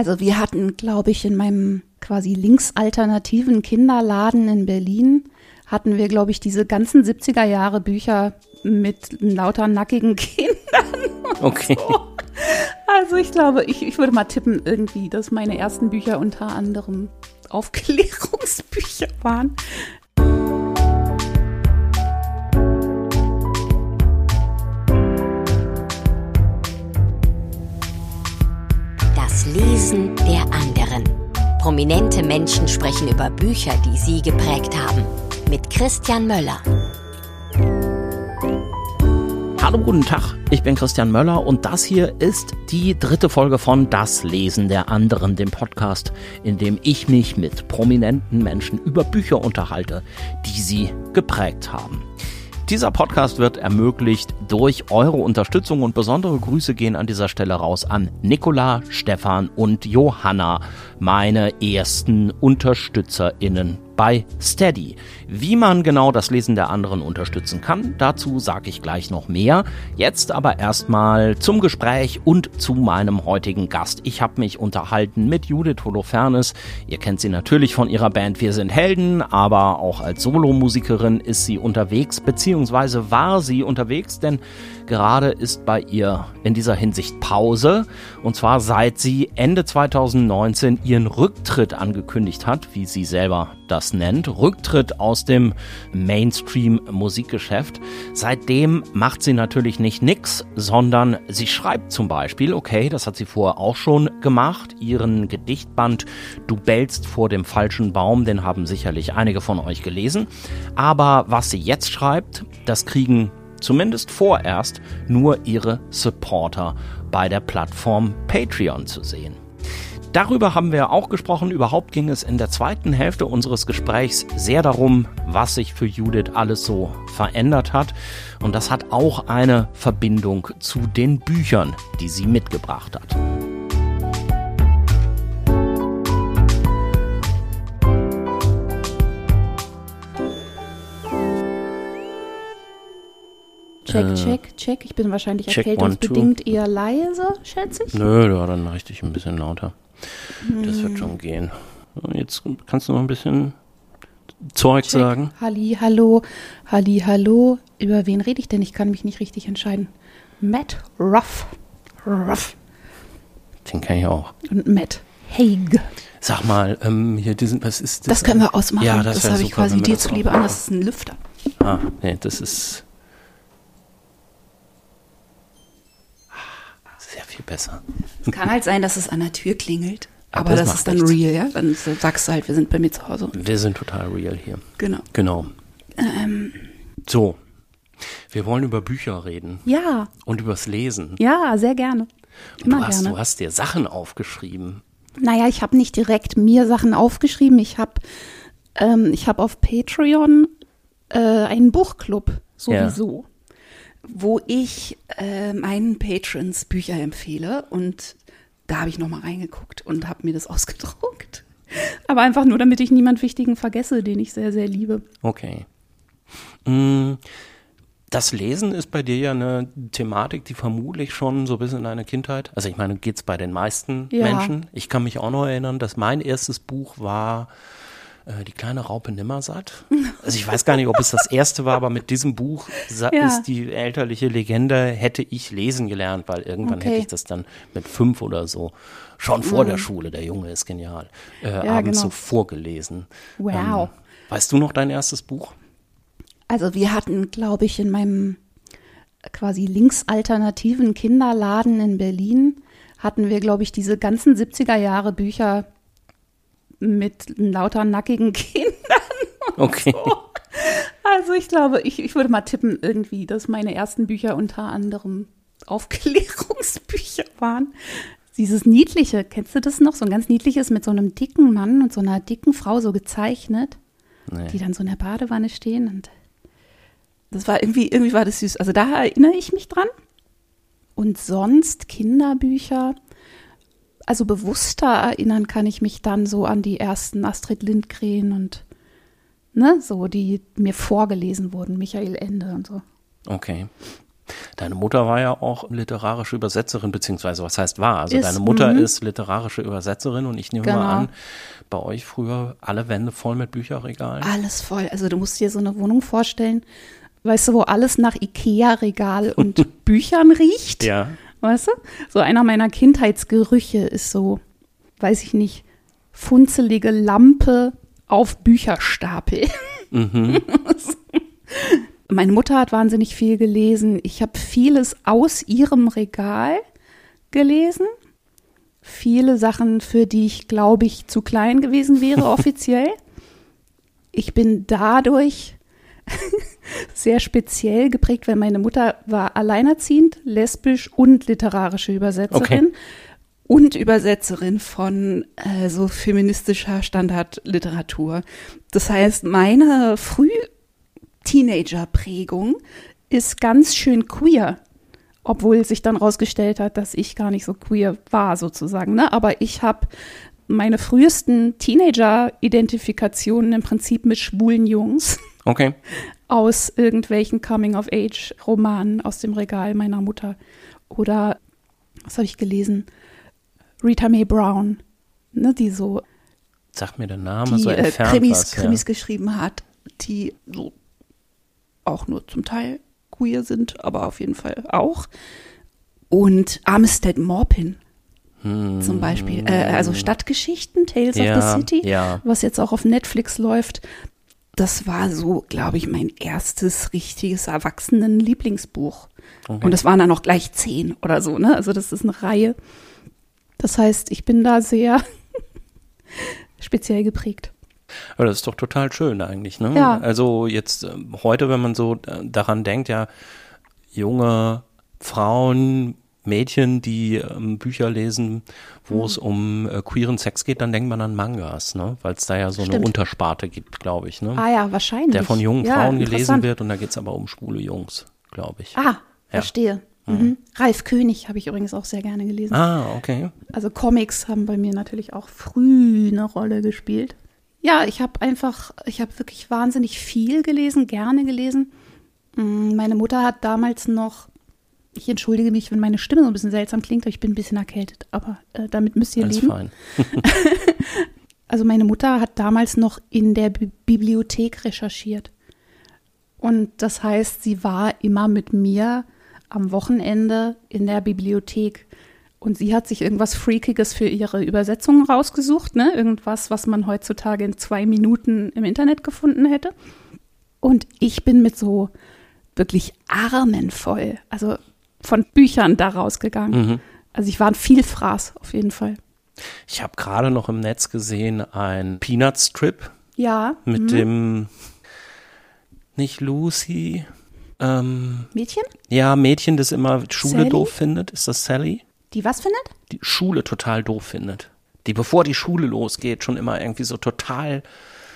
Also wir hatten, glaube ich, in meinem quasi linksalternativen Kinderladen in Berlin, hatten wir, glaube ich, diese ganzen 70er Jahre Bücher mit lauter nackigen Kindern. Okay. So. Also ich glaube, ich, ich würde mal tippen irgendwie, dass meine ersten Bücher unter anderem Aufklärungsbücher waren. Lesen der anderen. Prominente Menschen sprechen über Bücher, die sie geprägt haben. Mit Christian Möller. Hallo, guten Tag. Ich bin Christian Möller und das hier ist die dritte Folge von Das Lesen der anderen, dem Podcast, in dem ich mich mit prominenten Menschen über Bücher unterhalte, die sie geprägt haben. Dieser Podcast wird ermöglicht durch eure Unterstützung und besondere Grüße gehen an dieser Stelle raus an Nicola, Stefan und Johanna, meine ersten UnterstützerInnen bei Steady. Wie man genau das Lesen der anderen unterstützen kann, dazu sage ich gleich noch mehr. Jetzt aber erstmal zum Gespräch und zu meinem heutigen Gast. Ich habe mich unterhalten mit Judith Holofernes. Ihr kennt sie natürlich von ihrer Band Wir sind Helden, aber auch als Solomusikerin ist sie unterwegs, beziehungsweise war sie unterwegs, denn gerade ist bei ihr in dieser Hinsicht Pause. Und zwar seit sie Ende 2019 ihren Rücktritt angekündigt hat, wie sie selber das nennt. Rücktritt aus dem Mainstream-Musikgeschäft. Seitdem macht sie natürlich nicht nix, sondern sie schreibt zum Beispiel, okay, das hat sie vorher auch schon gemacht, ihren Gedichtband Du bellst vor dem falschen Baum, den haben sicherlich einige von euch gelesen. Aber was sie jetzt schreibt, das kriegen zumindest vorerst nur ihre Supporter bei der Plattform Patreon zu sehen. Darüber haben wir auch gesprochen. Überhaupt ging es in der zweiten Hälfte unseres Gesprächs sehr darum, was sich für Judith alles so verändert hat. Und das hat auch eine Verbindung zu den Büchern, die sie mitgebracht hat. Check, Äh, check, check. Ich bin wahrscheinlich check, erkältungsbedingt eher leise, schätze ich. Nö, ja, dann richtig ein bisschen lauter. Das wird Hm. schon gehen. Jetzt kannst du noch ein bisschen Zeug Check. sagen. Halli, hallo, halli, hallo. Über wen rede ich denn? Ich kann mich nicht richtig entscheiden. Matt Ruff. Ruff. Den kenne ich auch. Und Matt Haig. Sag mal, ähm, hier diesen, was ist Das können wir ausmachen. Ja, das das habe ich quasi dir das zuliebe an. Das ist ein Lüfter. Ah, nee, das ist sehr viel besser. Es kann halt sein, dass es an der Tür klingelt. Aber Aber das das, ist dann nichts. real, ja? Dann sagst du halt, wir sind bei mir zu Hause. Wir sind total real hier. Genau. Genau. Ähm, So, wir wollen über Bücher reden ja, und übers Lesen. ja, sehr gerne. Immer du, hast, gerne. du hast dir Sachen aufgeschrieben. Naja, ich habe nicht direkt mir Sachen aufgeschrieben. Ich habe ähm, ich hab auf Patreon äh, einen Buchclub sowieso, wo ich äh, meinen Patrons Bücher empfehle. Und da habe ich nochmal reingeguckt und habe mir das ausgedruckt. Aber einfach nur, damit ich niemand Wichtigen vergesse, den ich sehr, sehr liebe. Okay. Mm, Das Lesen ist bei dir ja eine Thematik, die vermutlich schon so bis in deine Kindheit, also ich meine, geht's bei den meisten Ja. Menschen. Ich kann mich auch noch erinnern, dass mein erstes Buch war äh, Die kleine Raupe Nimmersatt. Also ich weiß gar nicht, ob es das erste war, aber mit diesem Buch Ja. ist die elterliche Legende, hätte ich lesen gelernt, weil irgendwann Okay. hätte ich das dann mit fünf oder so, schon vor der Schule, der Junge ist genial, äh, abends genau. so vorgelesen. Wow. Ähm, weißt du noch dein erstes Buch? Also wir hatten, glaube ich, in meinem quasi linksalternativen Kinderladen in Berlin, hatten wir, glaube ich, diese ganzen 70er Jahre Bücher mit lauter nackigen Kindern. Okay. Also ich glaube, ich, ich würde mal tippen irgendwie, dass meine ersten Bücher unter anderem Aufklärungsbücher waren. Dieses niedliche, kennst du das noch? So ein ganz niedliches mit so einem dicken Mann und so einer dicken Frau so gezeichnet Nee. die dann so in der Badewanne stehen und das war irgendwie, irgendwie war das süß. Also da erinnere ich mich dran. Und sonst Kinderbücher, also bewusster erinnern kann ich mich dann so an die ersten Astrid Lindgren und ne, so, die mir vorgelesen wurden, Michael Ende und so. Okay. Deine Mutter war ja auch literarische Übersetzerin, beziehungsweise was heißt war? Also Ist, deine Mutter mhm. ist literarische Übersetzerin und ich nehme Genau. mal an, bei euch früher alle Wände voll mit Bücherregalen. Alles voll. Also du musst dir so eine Wohnung vorstellen, weißt du, wo alles nach Ikea-Regal und Büchern riecht. Ja. Weißt du? So einer meiner Kindheitsgerüche ist so, weiß ich nicht, funzelige Lampe auf Bücherstapel. Meine Mutter hat wahnsinnig viel gelesen. Ich habe vieles aus ihrem Regal gelesen. Viele Sachen, für die ich, glaube ich, zu klein gewesen wäre offiziell. Ich bin dadurch sehr speziell geprägt, weil meine Mutter war alleinerziehend, lesbisch und literarische Übersetzerin Okay. und Übersetzerin von äh, so feministischer Standardliteratur. Das heißt, meine Früh-Teenager-Prägung ist ganz schön queer. Obwohl sich dann rausgestellt hat, dass ich gar nicht so queer war, sozusagen. Ne? Aber ich habe meine frühesten Teenager-Identifikationen im Prinzip mit schwulen Jungs Okay. aus irgendwelchen Coming-of-Age-Romanen aus dem Regal meiner Mutter. Oder, was habe ich gelesen? Rita Mae Brown, ne, die so, Sag mir der Name die so äh, entfernt Krimis, was, ja. Krimis geschrieben hat, die so auch nur zum Teil queer sind, aber auf jeden Fall auch. Und Armistead Maupin zum Beispiel, äh, also Stadtgeschichten, Tales Hm. Ja, of the City, ja. was jetzt auch auf Netflix läuft. Das war so, glaube ich, mein erstes richtiges Erwachsenen-Lieblingsbuch. Und es waren dann auch gleich zehn oder so, ne? Also das ist eine Reihe. Das heißt, ich bin da sehr speziell geprägt. Aber das ist doch total schön eigentlich, ne? Ja. Also jetzt ähm, heute, wenn man so äh, daran denkt, ja, junge Frauen, Mädchen, die ähm, Bücher lesen, wo es Mhm. um äh, queeren Sex geht, dann denkt man an Mangas, ne? Weil es da ja so eine Stimmt. Untersparte gibt, glaube ich, ne? Ah ja, wahrscheinlich. Der von jungen ja, Frauen gelesen wird und da geht es aber um schwule Jungs, glaube ich. Ah, verstehe. Mhm. Ralf König habe ich übrigens auch sehr gerne gelesen. Ah, okay. Also Comics haben bei mir natürlich auch früh eine Rolle gespielt. Ja, ich habe einfach, ich habe wirklich wahnsinnig viel gelesen, gerne gelesen. Mm, Meine Mutter hat damals noch, ich entschuldige mich, wenn meine Stimme so ein bisschen seltsam klingt, aber ich bin ein bisschen erkältet, aber äh, damit müsst ihr Alles leben. fein. Also meine Mutter hat damals noch in der Bi Bibliothek recherchiert. Und das heißt, sie war immer mit mir am Wochenende in der Bibliothek. Und sie hat sich irgendwas Freakiges für ihre Übersetzungen rausgesucht, ne? Irgendwas, was man heutzutage in zwei Minuten im Internet gefunden hätte. Und ich bin mit so wirklich Armen voll, also von Büchern da rausgegangen. Mhm. Also ich war ein Vielfraß auf jeden Fall. Ich habe gerade noch im Netz gesehen ein Peanut Strip Ja. mit mhm. dem nicht Lucy, ähm, Mädchen? ja, Mädchen, das immer Schule Sally? doof findet. Ist das Sally? Die was findet? Die Schule total doof findet. Die, bevor die Schule losgeht, schon immer irgendwie so total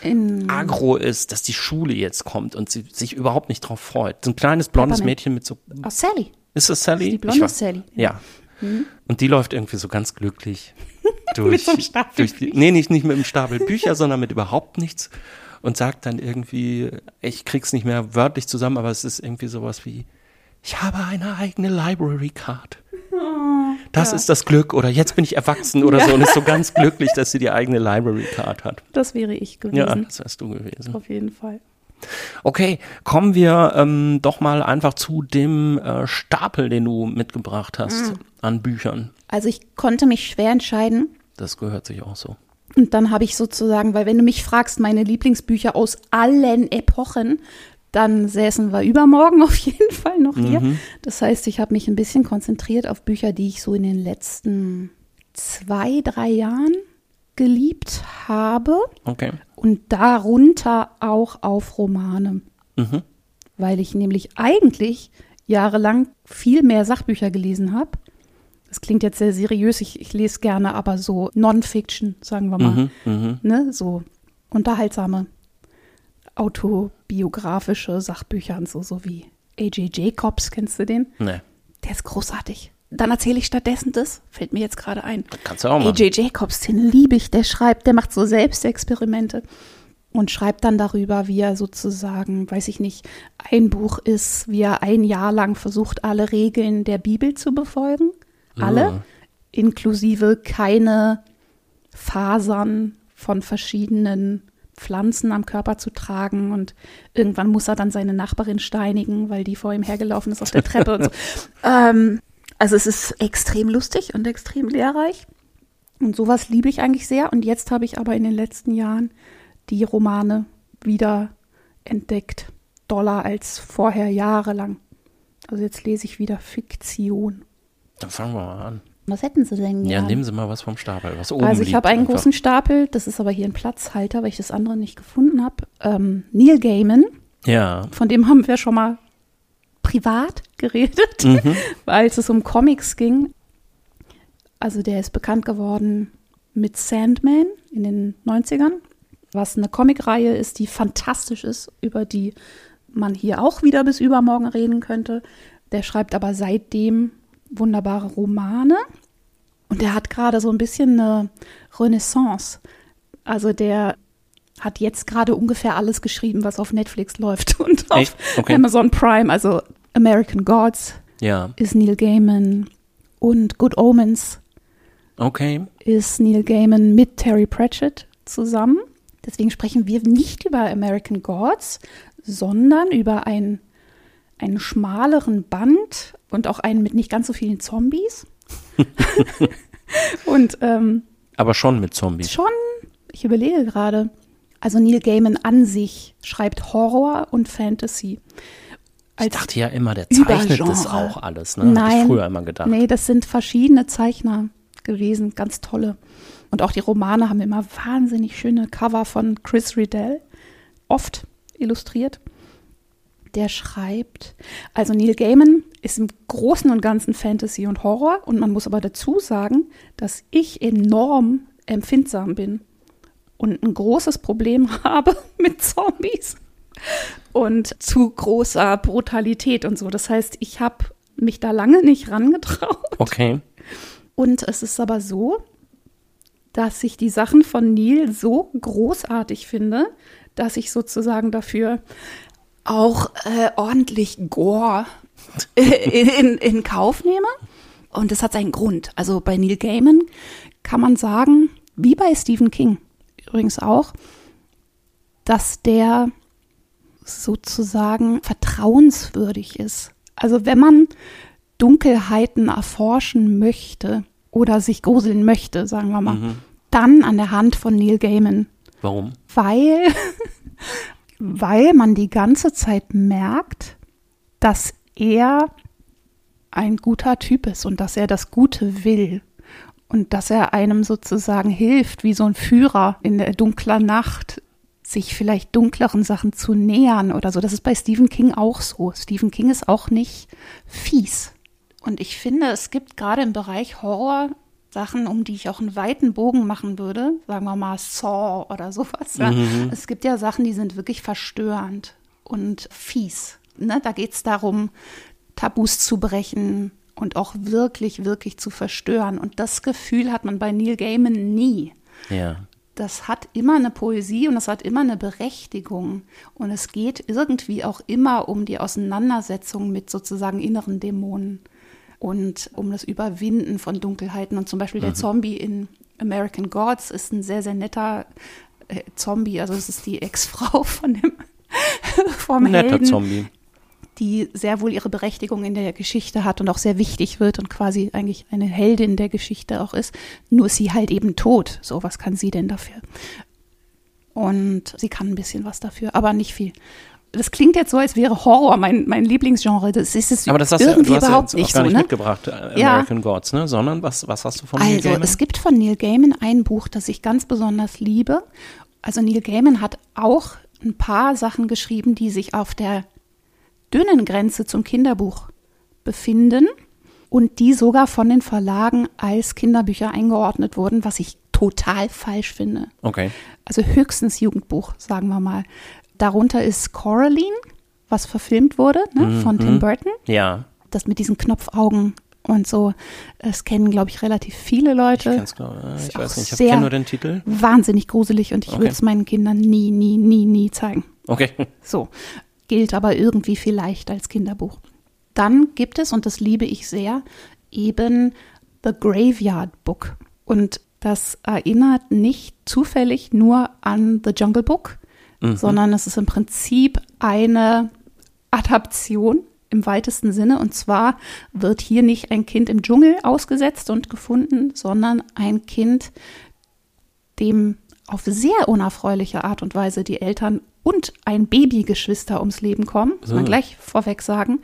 In agro ist, dass die Schule jetzt kommt und sie sich überhaupt nicht drauf freut. So ein kleines blondes. Mädchen mit so, Oh, Sally. Ist das Sally? Die Ich blonde weiß- Sally. Ja. Und die läuft irgendwie so ganz glücklich durch, so einem Stapel durch die, nee, nicht, nicht mit einem Stapel Bücher, sondern mit überhaupt nichts und sagt dann irgendwie, ich krieg's nicht mehr wörtlich zusammen, aber es ist irgendwie sowas wie, ich habe eine eigene Library Card. Das ist das Glück oder jetzt bin ich erwachsen oder so und ist so ganz glücklich, dass sie die eigene Library Card hat. Das wäre ich Ja, gewesen. das wärst du gewesen. Auf jeden Fall. Okay, kommen wir ähm, doch mal einfach zu dem äh, Stapel, den du mitgebracht hast Mhm. an Büchern. Also ich konnte mich schwer entscheiden. Das gehört sich auch so. Und dann habe ich sozusagen, weil wenn du mich fragst, meine Lieblingsbücher aus allen Epochen, dann säßen wir übermorgen auf jeden Fall noch hier. Das heißt, ich habe mich ein bisschen konzentriert auf Bücher, die ich so in den letzten zwei, drei Jahren geliebt habe. Okay. Und darunter auch auf Romane. Mhm. Weil ich nämlich eigentlich jahrelang viel mehr Sachbücher gelesen habe. Das klingt jetzt sehr seriös, ich, ich lese gerne, aber so Non-Fiction, sagen wir mal. Mhm. Mhm. Ne? So unterhaltsame, autobiografische Sachbücher und so, so wie A.J. Jacobs, kennst du den? Nee, Der ist großartig. Dann erzähle ich stattdessen das, fällt mir jetzt gerade ein. kannst du auch machen. A.J. Jacobs, den liebe ich, der schreibt, der macht so Selbstexperimente. und schreibt dann darüber, wie er sozusagen, weiß ich nicht, ein Buch ist, wie er ein Jahr lang versucht, alle Regeln der Bibel zu befolgen. Alle, Ah. inklusive keine Fasern von verschiedenen Pflanzen am Körper zu tragen und irgendwann muss er dann seine Nachbarin steinigen, weil die vor ihm hergelaufen ist auf der Treppe und so. Ähm, also es ist extrem lustig und extrem lehrreich und sowas liebe ich eigentlich sehr und jetzt habe ich aber in den letzten Jahren die Romane wieder entdeckt, doller als vorher jahrelang. Also jetzt lese ich wieder Fiktion. Dann fangen wir mal an. Was hätten Sie denn Ja, gern? nehmen Sie mal was vom Stapel, was oben Also ich habe einen einfach. großen Stapel, das ist aber hier ein Platzhalter, weil ich das andere nicht gefunden habe. Ähm, Neil Gaiman, Ja, von dem haben wir schon mal privat geredet, mhm. als es um Comics ging. Also der ist bekannt geworden mit Sandman in den 90ern, was eine Comicreihe ist, die fantastisch ist, über die man hier auch wieder bis übermorgen reden könnte. Der schreibt aber seitdem wunderbare Romane und der hat gerade so ein bisschen eine Renaissance. Also der hat jetzt gerade ungefähr alles geschrieben, was auf Netflix läuft und auf? Okay. Amazon Prime, also American Gods ja, ist Neil Gaiman und Good Omens okay. ist Neil Gaiman mit Terry Pratchett zusammen. Deswegen sprechen wir nicht über American Gods, sondern über einen, einen schmaleren Band und auch einen mit nicht ganz so vielen Zombies. und ähm, Aber schon mit Zombies. schon, ich überlege gerade, also Neil Gaiman an sich schreibt Horror und Fantasy. Ich dachte ja immer, der zeichnet das auch alles. Ne? Hab Nein. ich früher immer gedacht. Nee, das sind verschiedene Zeichner gewesen, ganz tolle. Und auch die Romane haben immer wahnsinnig schöne Cover von Chris Riddell, oft illustriert. Der schreibt, also Neil Gaiman ist im Großen und Ganzen Fantasy und Horror und man muss aber dazu sagen, dass ich enorm empfindsam bin und ein großes Problem habe mit Zombies und zu großer Brutalität und so. Das heißt, ich habe mich da lange nicht rangetraut. Okay. Und es ist aber so, dass ich die Sachen von Neil so großartig finde, dass ich sozusagen dafür auch äh, ordentlich Gore in, in, in Kauf nehme. Und das hat seinen Grund. Also bei Neil Gaiman kann man sagen, wie bei Stephen King übrigens auch, dass der sozusagen vertrauenswürdig ist. Also wenn man Dunkelheiten erforschen möchte oder sich gruseln möchte, sagen wir mal, Mhm. dann an der Hand von Neil Gaiman, Warum? weil, weil man die ganze Zeit merkt, dass er ein guter Typ ist und dass er das Gute will und dass er einem sozusagen hilft, wie so ein Führer in der dunklen Nacht, sich vielleicht dunkleren Sachen zu nähern oder so. Das ist bei Stephen King auch so. Stephen King ist auch nicht fies. Und ich finde, es gibt gerade im Bereich Horror Sachen, um die ich auch einen weiten Bogen machen würde, sagen wir mal Saw oder sowas. Ja. Es gibt ja Sachen, die sind wirklich verstörend und fies. Ne? Da geht es darum, Tabus zu brechen und auch wirklich, wirklich zu verstören. Und das Gefühl hat man bei Neil Gaiman nie. Ja. Das hat immer eine Poesie und das hat immer eine Berechtigung. Und es geht irgendwie auch immer um die Auseinandersetzung mit sozusagen inneren Dämonen und um das Überwinden von Dunkelheiten. Und zum Beispiel der Zombie in American Gods ist ein sehr, sehr netter äh, Zombie. Also es ist die Ex-Frau von dem vom Netter Helden Zombie. Die sehr wohl ihre Berechtigung in der Geschichte hat und auch sehr wichtig wird und quasi eigentlich eine Heldin der Geschichte auch ist. Nur ist sie halt eben tot. So, was kann sie denn dafür? Und sie kann ein bisschen was dafür, aber nicht viel. Das klingt jetzt so, als wäre Horror mein, mein Lieblingsgenre. Das ist es Aber das hast du, irgendwie du hast ja überhaupt auch nicht gar so, nicht ne? mitgebracht, äh, Ja. American Gods, ne? Sondern was, was hast du von Neil Also, Gaiman? es gibt von Neil Gaiman ein Buch, das ich ganz besonders liebe. Also, Neil Gaiman hat auch ein paar Sachen geschrieben, die sich auf der dünnen Grenze zum Kinderbuch befinden und die sogar von den Verlagen als Kinderbücher eingeordnet wurden, was ich total falsch finde. Okay. Also höchstens Jugendbuch, sagen wir mal. Darunter ist Coraline, was verfilmt wurde ne, von Tim Burton Ja. das mit diesen Knopfaugen und so. Es kennen, glaube ich, relativ viele Leute. Ich, kenn's, glaub, ich, ich weiß nicht, ich kenne nur den Titel. Wahnsinnig gruselig und ich okay. würde es meinen Kindern nie, nie, nie, nie zeigen. Okay. So. Gilt aber irgendwie vielleicht als Kinderbuch. Dann gibt es, und das liebe ich sehr, eben The Graveyard Book. Und das erinnert nicht zufällig nur an The Jungle Book, mhm. sondern es ist im Prinzip eine Adaption im weitesten Sinne. Und zwar wird hier nicht ein Kind im Dschungel ausgesetzt und gefunden, sondern ein Kind, dem auf sehr unerfreuliche Art und Weise die Eltern und ein Babygeschwister ums Leben kommen, muss man gleich vorweg sagen,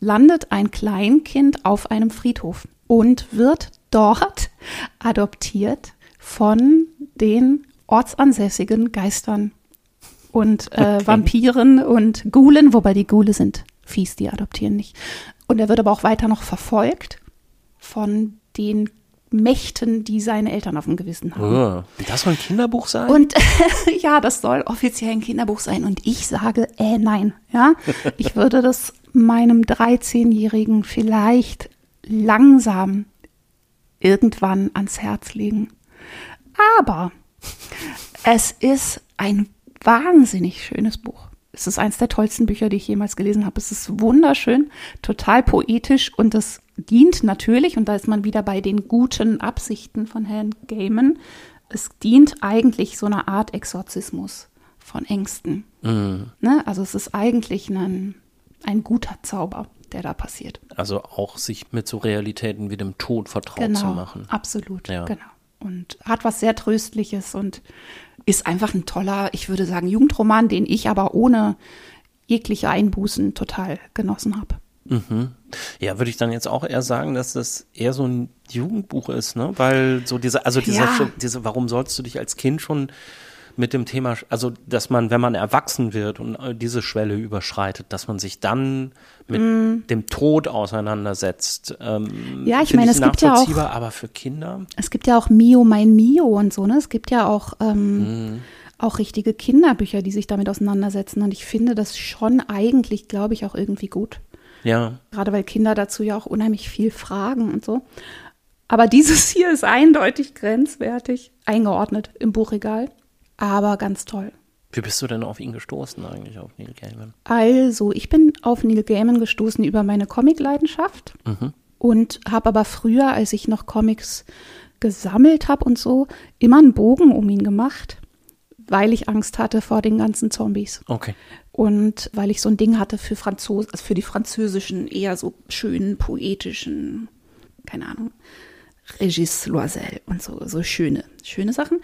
landet ein Kleinkind auf einem Friedhof und wird dort adoptiert von den ortsansässigen Geistern und äh, okay. Vampiren und Gulen, wobei die Gule sind fies, die adoptieren nicht. Und er wird aber auch weiter noch verfolgt von den Mächten, die seine Eltern auf dem Gewissen haben. Oh, das soll ein Kinderbuch sein? Und ja, das soll offiziell ein Kinderbuch sein. Und ich sage, äh, nein. Ja, ich würde das meinem 13-Jährigen vielleicht langsam irgendwann ans Herz legen. Aber es ist ein wahnsinnig schönes Buch. Es ist eines der tollsten Bücher, die ich jemals gelesen habe. Es ist wunderschön, total poetisch und es dient natürlich, und da ist man wieder bei den guten Absichten von Herrn Gaiman, es dient eigentlich so einer Art Exorzismus von Ängsten. Mhm. Ne? Also es ist eigentlich ein, ein guter Zauber, der da passiert. Also auch sich mit so Realitäten wie dem Tod vertraut genau, zu machen. Absolut, ja. genau. Und hat was sehr Tröstliches und ist einfach ein toller, ich würde sagen, Jugendroman, den ich aber ohne jegliche Einbußen total genossen habe. Mhm. Ja, würde ich dann jetzt auch eher sagen, dass das eher so ein Jugendbuch ist, ne? Weil so diese, also diese, ja. diese, warum sollst du dich als Kind schon mit dem Thema, also dass man, wenn man erwachsen wird und diese Schwelle überschreitet, dass man sich dann mit mm. dem Tod auseinandersetzt. Ähm, ja, ich meine, es gibt ja auch, aber für Kinder. Es gibt ja auch Mio, mein Mio und so, ne? Es gibt ja auch ähm, mm. auch richtige Kinderbücher, die sich damit auseinandersetzen und ich finde das schon eigentlich, glaube ich, auch irgendwie gut. Ja. Gerade weil Kinder dazu ja auch unheimlich viel fragen und so. Aber dieses hier ist eindeutig grenzwertig eingeordnet im Buchregal aber ganz toll. Wie bist du denn auf ihn gestoßen eigentlich, auf Neil Gaiman? Also, ich bin auf Neil Gaiman gestoßen über meine Comic-Leidenschaft mhm. und habe aber früher, als ich noch Comics gesammelt habe und so, immer einen Bogen um ihn gemacht, weil ich Angst hatte vor den ganzen Zombies. Okay. Und weil ich so ein Ding hatte für Franzos also für die französischen, eher so schönen, poetischen, keine Ahnung, Regis Loisel und so, so schöne, schöne Sachen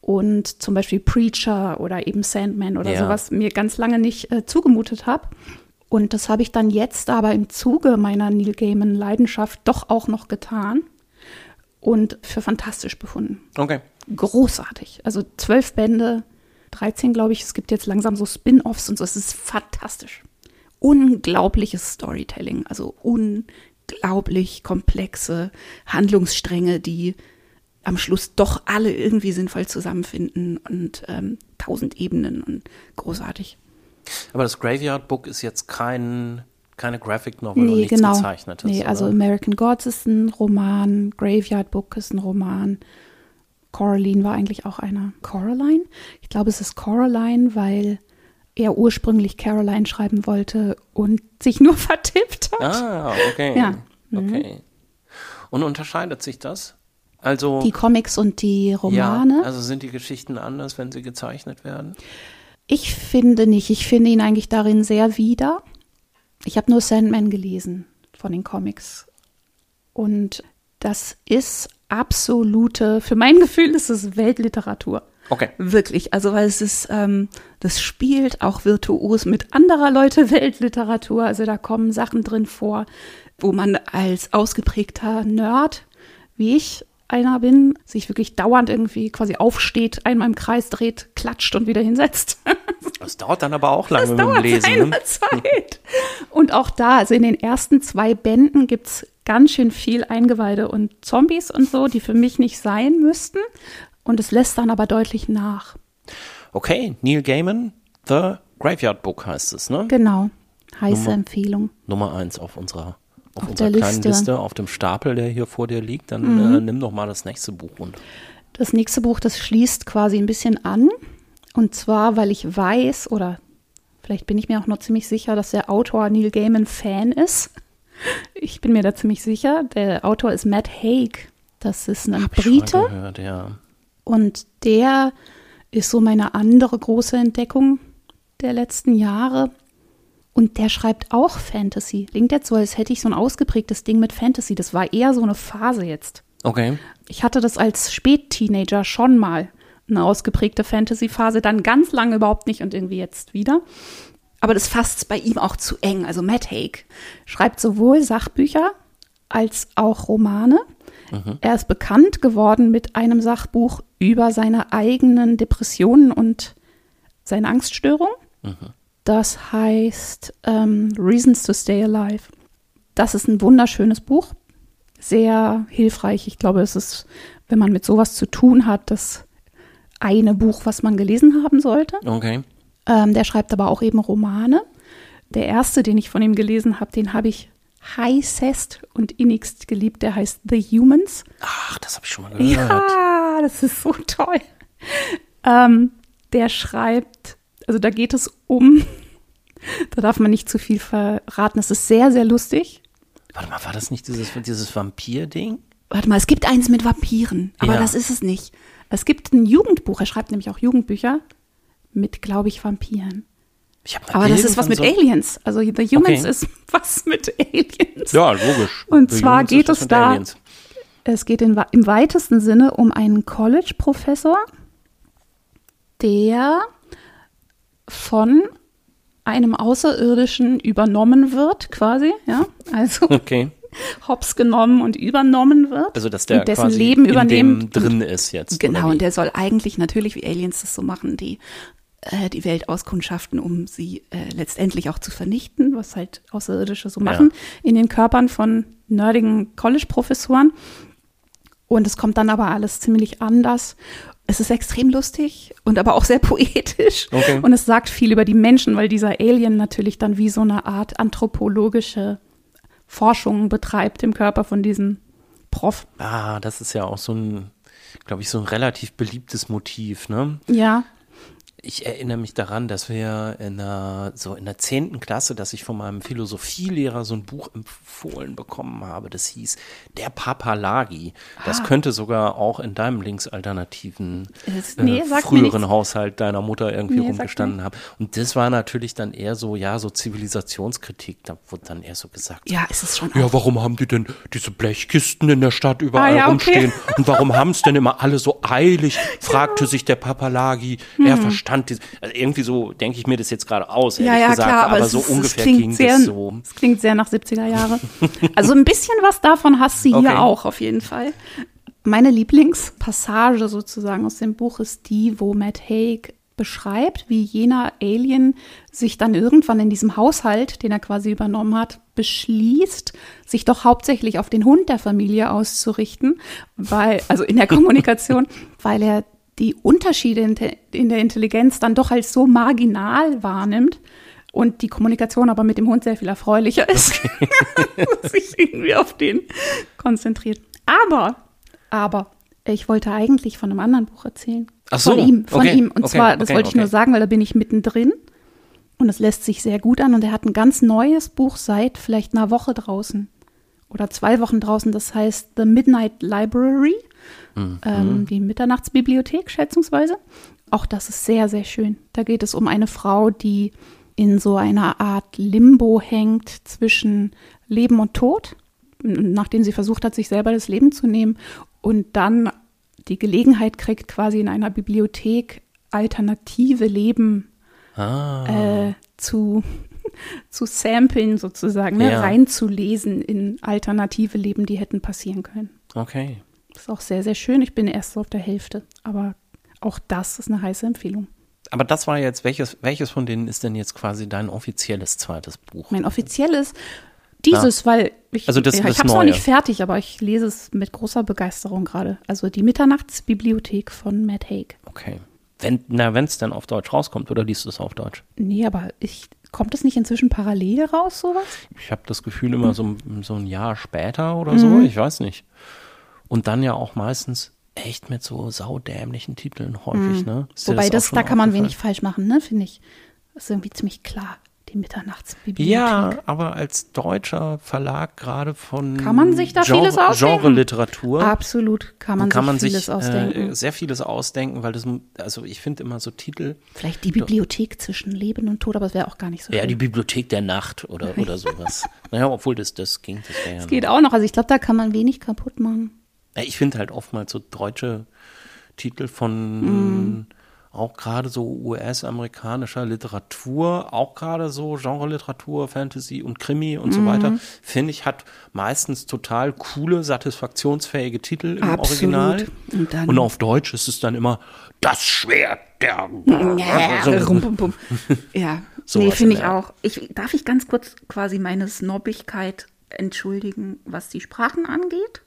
und zum Beispiel Preacher oder eben Sandman oder ja. sowas mir ganz lange nicht äh, zugemutet habe. Und das habe ich dann jetzt aber im Zuge meiner Neil Gaiman-Leidenschaft doch auch noch getan und für fantastisch befunden. Okay. Großartig. Also zwölf Bände, 13 glaube ich. Es gibt jetzt langsam so Spin-offs und so. Es ist fantastisch. Unglaubliches Storytelling. Also unglaublich komplexe Handlungsstränge, die am Schluss doch alle irgendwie sinnvoll zusammenfinden und ähm, tausend Ebenen und großartig. Aber das Graveyard Book ist jetzt kein, keine Graphic Novel nee, und nichts genau. gezeichnetes. Nee, also American Gods ist ein Roman, Graveyard Book ist ein Roman. Coraline war eigentlich auch einer. Coraline? Ich glaube, es ist Coraline, weil er ursprünglich Caroline schreiben wollte und sich nur vertippt hat. Ah, okay. Ja. Okay. Und unterscheidet sich das? Also die Comics und die Romane. Ja, also sind die Geschichten anders, wenn sie gezeichnet werden? Ich finde nicht. Ich finde ihn eigentlich darin sehr wieder. Ich habe nur Sandman gelesen von den Comics. Und das ist absolute, für mein Gefühl ist es Weltliteratur. Okay. Wirklich. Also, weil es ist, ähm, das spielt auch virtuos mit anderer Leute Weltliteratur. Also, da kommen Sachen drin vor, wo man als ausgeprägter Nerd, wie ich, einer bin, sich wirklich dauernd irgendwie quasi aufsteht, einmal im Kreis dreht, klatscht und wieder hinsetzt. Das dauert dann aber auch lange das mit dauert dem Lesen. Seine ne? Zeit. Und auch da, also in den ersten zwei Bänden gibt es ganz schön viel Eingeweide und Zombies und so, die für mich nicht sein müssten. Und es lässt dann aber deutlich nach. Okay, Neil Gaiman, The Graveyard Book heißt es, ne? Genau. Heiße Nummer, Empfehlung. Nummer eins auf unserer auf, auf unserer kleinen Liste. Liste. auf dem Stapel, der hier vor dir liegt. Dann mhm. äh, nimm doch mal das nächste Buch runter. Das nächste Buch, das schließt quasi ein bisschen an. Und zwar, weil ich weiß, oder vielleicht bin ich mir auch noch ziemlich sicher, dass der Autor Neil Gaiman Fan ist. Ich bin mir da ziemlich sicher. Der Autor ist Matt Haig. Das ist ein Hab Brite. Gehört, ja. Und der ist so meine andere große Entdeckung der letzten Jahre. Und der schreibt auch Fantasy. Klingt jetzt so, als hätte ich so ein ausgeprägtes Ding mit Fantasy. Das war eher so eine Phase jetzt. Okay. Ich hatte das als Spätteenager schon mal. Eine ausgeprägte Fantasy-Phase, dann ganz lange überhaupt nicht und irgendwie jetzt wieder. Aber das fasst bei ihm auch zu eng. Also Matt Haig schreibt sowohl Sachbücher als auch Romane. Mhm. Er ist bekannt geworden mit einem Sachbuch über seine eigenen Depressionen und seine Angststörung. Mhm. Das heißt ähm, Reasons to Stay Alive. Das ist ein wunderschönes Buch, sehr hilfreich. Ich glaube, es ist, wenn man mit sowas zu tun hat, das eine Buch, was man gelesen haben sollte. Okay. Ähm, der schreibt aber auch eben Romane. Der erste, den ich von ihm gelesen habe, den habe ich heißest und innigst geliebt. Der heißt The Humans. Ach, das habe ich schon mal gehört. Ja, das ist so toll. Ähm, der schreibt, also da geht es um, da darf man nicht zu viel verraten. Es ist sehr, sehr lustig. Warte mal, war das nicht dieses, dieses Vampir-Ding? Warte mal, es gibt eins mit Vampiren, aber ja. das ist es nicht. Es gibt ein Jugendbuch, er schreibt nämlich auch Jugendbücher mit, glaube ich, Vampiren. Aber das ist was mit so Aliens. Also The Humans okay. ist was mit Aliens. Ja, logisch. Und The zwar geht es da, Aliens. es geht in, im weitesten Sinne um einen College-Professor, der von einem Außerirdischen übernommen wird, quasi, ja. Also okay. hops genommen und übernommen wird. Also dass der und dessen Leben übernehmen drin ist jetzt. Genau, und der soll eigentlich natürlich, wie Aliens das so machen, die äh, die Welt auskundschaften, um sie äh, letztendlich auch zu vernichten, was halt Außerirdische so machen, ja. in den Körpern von nerdigen College-Professoren. Und es kommt dann aber alles ziemlich anders. Es ist extrem lustig und aber auch sehr poetisch. Okay. Und es sagt viel über die Menschen, weil dieser Alien natürlich dann wie so eine Art anthropologische Forschung betreibt im Körper von diesem Prof. Ah, das ist ja auch so ein, glaube ich, so ein relativ beliebtes Motiv, ne? Ja ich erinnere mich daran, dass wir in der, so in der zehnten Klasse, dass ich von meinem Philosophielehrer so ein Buch empfohlen bekommen habe. Das hieß Der Papalagi. Das ah. könnte sogar auch in deinem linksalternativen äh, nee, früheren Haushalt deiner Mutter irgendwie nee, rumgestanden haben. Und das war natürlich dann eher so, ja, so Zivilisationskritik. Da wurde dann eher so gesagt. Ja, ist es schon. Ja, warum haben die denn diese Blechkisten in der Stadt überall ah, ja, rumstehen? Okay. Und warum haben es denn immer alle so eilig? fragte genau. sich der Papalagi. Hm. Er verstand stand, also irgendwie so denke ich mir das jetzt gerade aus, ehrlich ja, ja, gesagt, klar, aber, aber es, so ungefähr ging sehr, das so. Es klingt sehr nach 70er Jahre. Also ein bisschen was davon hast du okay. hier auch auf jeden Fall. Meine Lieblingspassage sozusagen aus dem Buch ist die, wo Matt Haig beschreibt, wie jener Alien sich dann irgendwann in diesem Haushalt, den er quasi übernommen hat, beschließt, sich doch hauptsächlich auf den Hund der Familie auszurichten, weil, also in der Kommunikation, weil er die Unterschiede in der Intelligenz dann doch als so marginal wahrnimmt und die Kommunikation aber mit dem Hund sehr viel erfreulicher ist, okay. sich irgendwie auf den konzentriert. Aber, aber, ich wollte eigentlich von einem anderen Buch erzählen. Ach so, von ihm, von okay. ihm. Und okay. zwar, das wollte ich nur sagen, weil da bin ich mittendrin. Und es lässt sich sehr gut an. Und er hat ein ganz neues Buch seit vielleicht einer Woche draußen. Oder zwei Wochen draußen. Das heißt The Midnight Library. Mhm. Ähm, die Mitternachtsbibliothek schätzungsweise. Auch das ist sehr, sehr schön. Da geht es um eine Frau, die in so einer Art Limbo hängt zwischen Leben und Tod, nachdem sie versucht hat, sich selber das Leben zu nehmen und dann die Gelegenheit kriegt, quasi in einer Bibliothek alternative Leben ah. äh, zu, zu samplen sozusagen, ne? ja. reinzulesen in alternative Leben, die hätten passieren können. Okay. Das ist auch sehr, sehr schön. Ich bin erst so auf der Hälfte. Aber auch das ist eine heiße Empfehlung. Aber das war jetzt, welches, welches von denen ist denn jetzt quasi dein offizielles zweites Buch? Mein offizielles, dieses, ja. weil ich, also das, ja, ich habe es noch nicht fertig, aber ich lese es mit großer Begeisterung gerade. Also die Mitternachtsbibliothek von Matt Haig. Okay. Wenn, na, wenn es dann auf Deutsch rauskommt, oder liest du es auf Deutsch? Nee, aber ich Kommt es nicht inzwischen parallel raus, sowas? Ich habe das Gefühl immer so, so ein Jahr später oder so, mhm. ich weiß nicht. Und dann ja auch meistens echt mit so saudämlichen Titeln häufig, mhm. ne? Wobei das, das da kann man wenig falsch machen, ne, finde ich. Das ist irgendwie ziemlich klar die Mitternachtsbibliothek. Ja, aber als deutscher Verlag gerade von kann man sich da Genre, vieles ausdenken? Genre-Literatur. Absolut, kann man, kann sich, vieles sich, ausdenken. Äh, sehr vieles ausdenken, weil das, also ich finde immer so Titel. Vielleicht die Bibliothek do, zwischen Leben und Tod, aber es wäre auch gar nicht so. Ja, schön. die Bibliothek der Nacht oder, oder sowas. naja, obwohl das, das ging. Das, das ja geht noch. auch noch. Also ich glaube, da kann man wenig kaputt machen. Ja, ich finde halt oftmals so deutsche Titel von. Mm auch gerade so US-amerikanischer Literatur, auch gerade so Genre-Literatur, Fantasy und Krimi und mhm. so weiter, finde ich, hat meistens total coole, satisfaktionsfähige Titel im Absolut. Original. Und, und, auf Deutsch ist es dann immer das Schwert der. Ja, so. rum, rum, ja. so nee, finde ich auch. Ich, darf ich ganz kurz quasi meine Snobbigkeit entschuldigen, was die Sprachen angeht?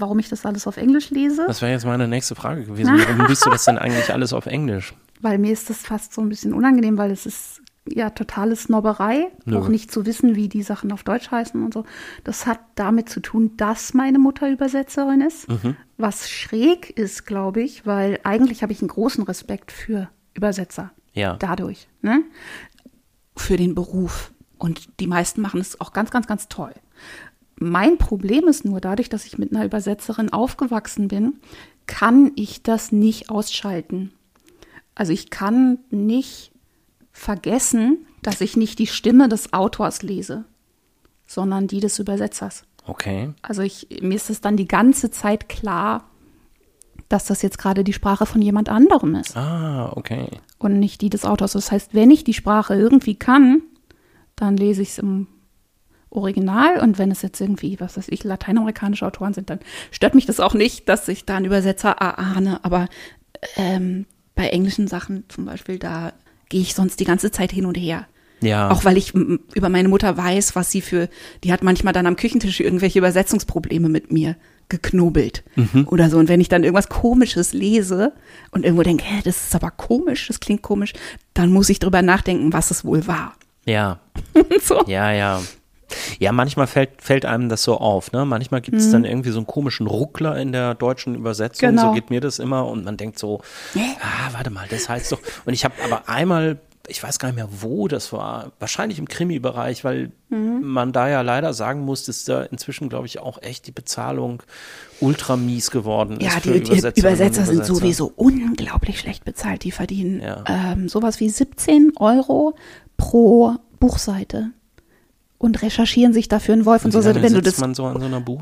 Warum ich das alles auf Englisch lese. Das wäre jetzt meine nächste Frage gewesen. Warum liest du das denn eigentlich alles auf Englisch? Weil mir ist das fast so ein bisschen unangenehm, weil es ist ja totale Snobberei, Nö. auch nicht zu wissen, wie die Sachen auf Deutsch heißen und so. Das hat damit zu tun, dass meine Mutter Übersetzerin ist, mhm. was schräg ist, glaube ich, weil eigentlich habe ich einen großen Respekt für Übersetzer. Ja. Dadurch, ne? Für den Beruf. Und die meisten machen es auch ganz, ganz, ganz toll. Mein Problem ist nur, dadurch, dass ich mit einer Übersetzerin aufgewachsen bin, kann ich das nicht ausschalten. Also ich kann nicht vergessen, dass ich nicht die Stimme des Autors lese, sondern die des Übersetzers. Okay. Also ich, mir ist es dann die ganze Zeit klar, dass das jetzt gerade die Sprache von jemand anderem ist. Ah, okay. Und nicht die des Autors. Das heißt, wenn ich die Sprache irgendwie kann, dann lese ich es im Original und wenn es jetzt irgendwie, was weiß ich, lateinamerikanische Autoren sind, dann stört mich das auch nicht, dass ich da einen Übersetzer erahne, aber ähm, bei englischen Sachen zum Beispiel, da gehe ich sonst die ganze Zeit hin und her. Ja. Auch weil ich über meine Mutter weiß, was sie für, die hat manchmal dann am Küchentisch irgendwelche Übersetzungsprobleme mit mir geknobelt mhm. oder so. Und wenn ich dann irgendwas Komisches lese und irgendwo denke, hä, das ist aber komisch, das klingt komisch, dann muss ich drüber nachdenken, was es wohl war. Ja. so. Ja, ja. Ja, manchmal fällt, fällt einem das so auf. Ne? Manchmal gibt es mhm. dann irgendwie so einen komischen Ruckler in der deutschen Übersetzung. Genau. So geht mir das immer. Und man denkt so, ah, warte mal, das heißt doch. Und ich habe aber einmal ich weiß gar nicht mehr, wo das war. Wahrscheinlich im Krimi-Bereich, weil mhm. man da ja leider sagen muss, dass da inzwischen, glaube ich, auch echt die Bezahlung ultra mies geworden ist. Ja, die, die Übersetzer sind sowieso unglaublich schlecht bezahlt. Die verdienen ja. ähm, sowas wie 17 Euro pro Buchseite und recherchieren sich dafür einen Wolf und, und so. Wenn du das man so an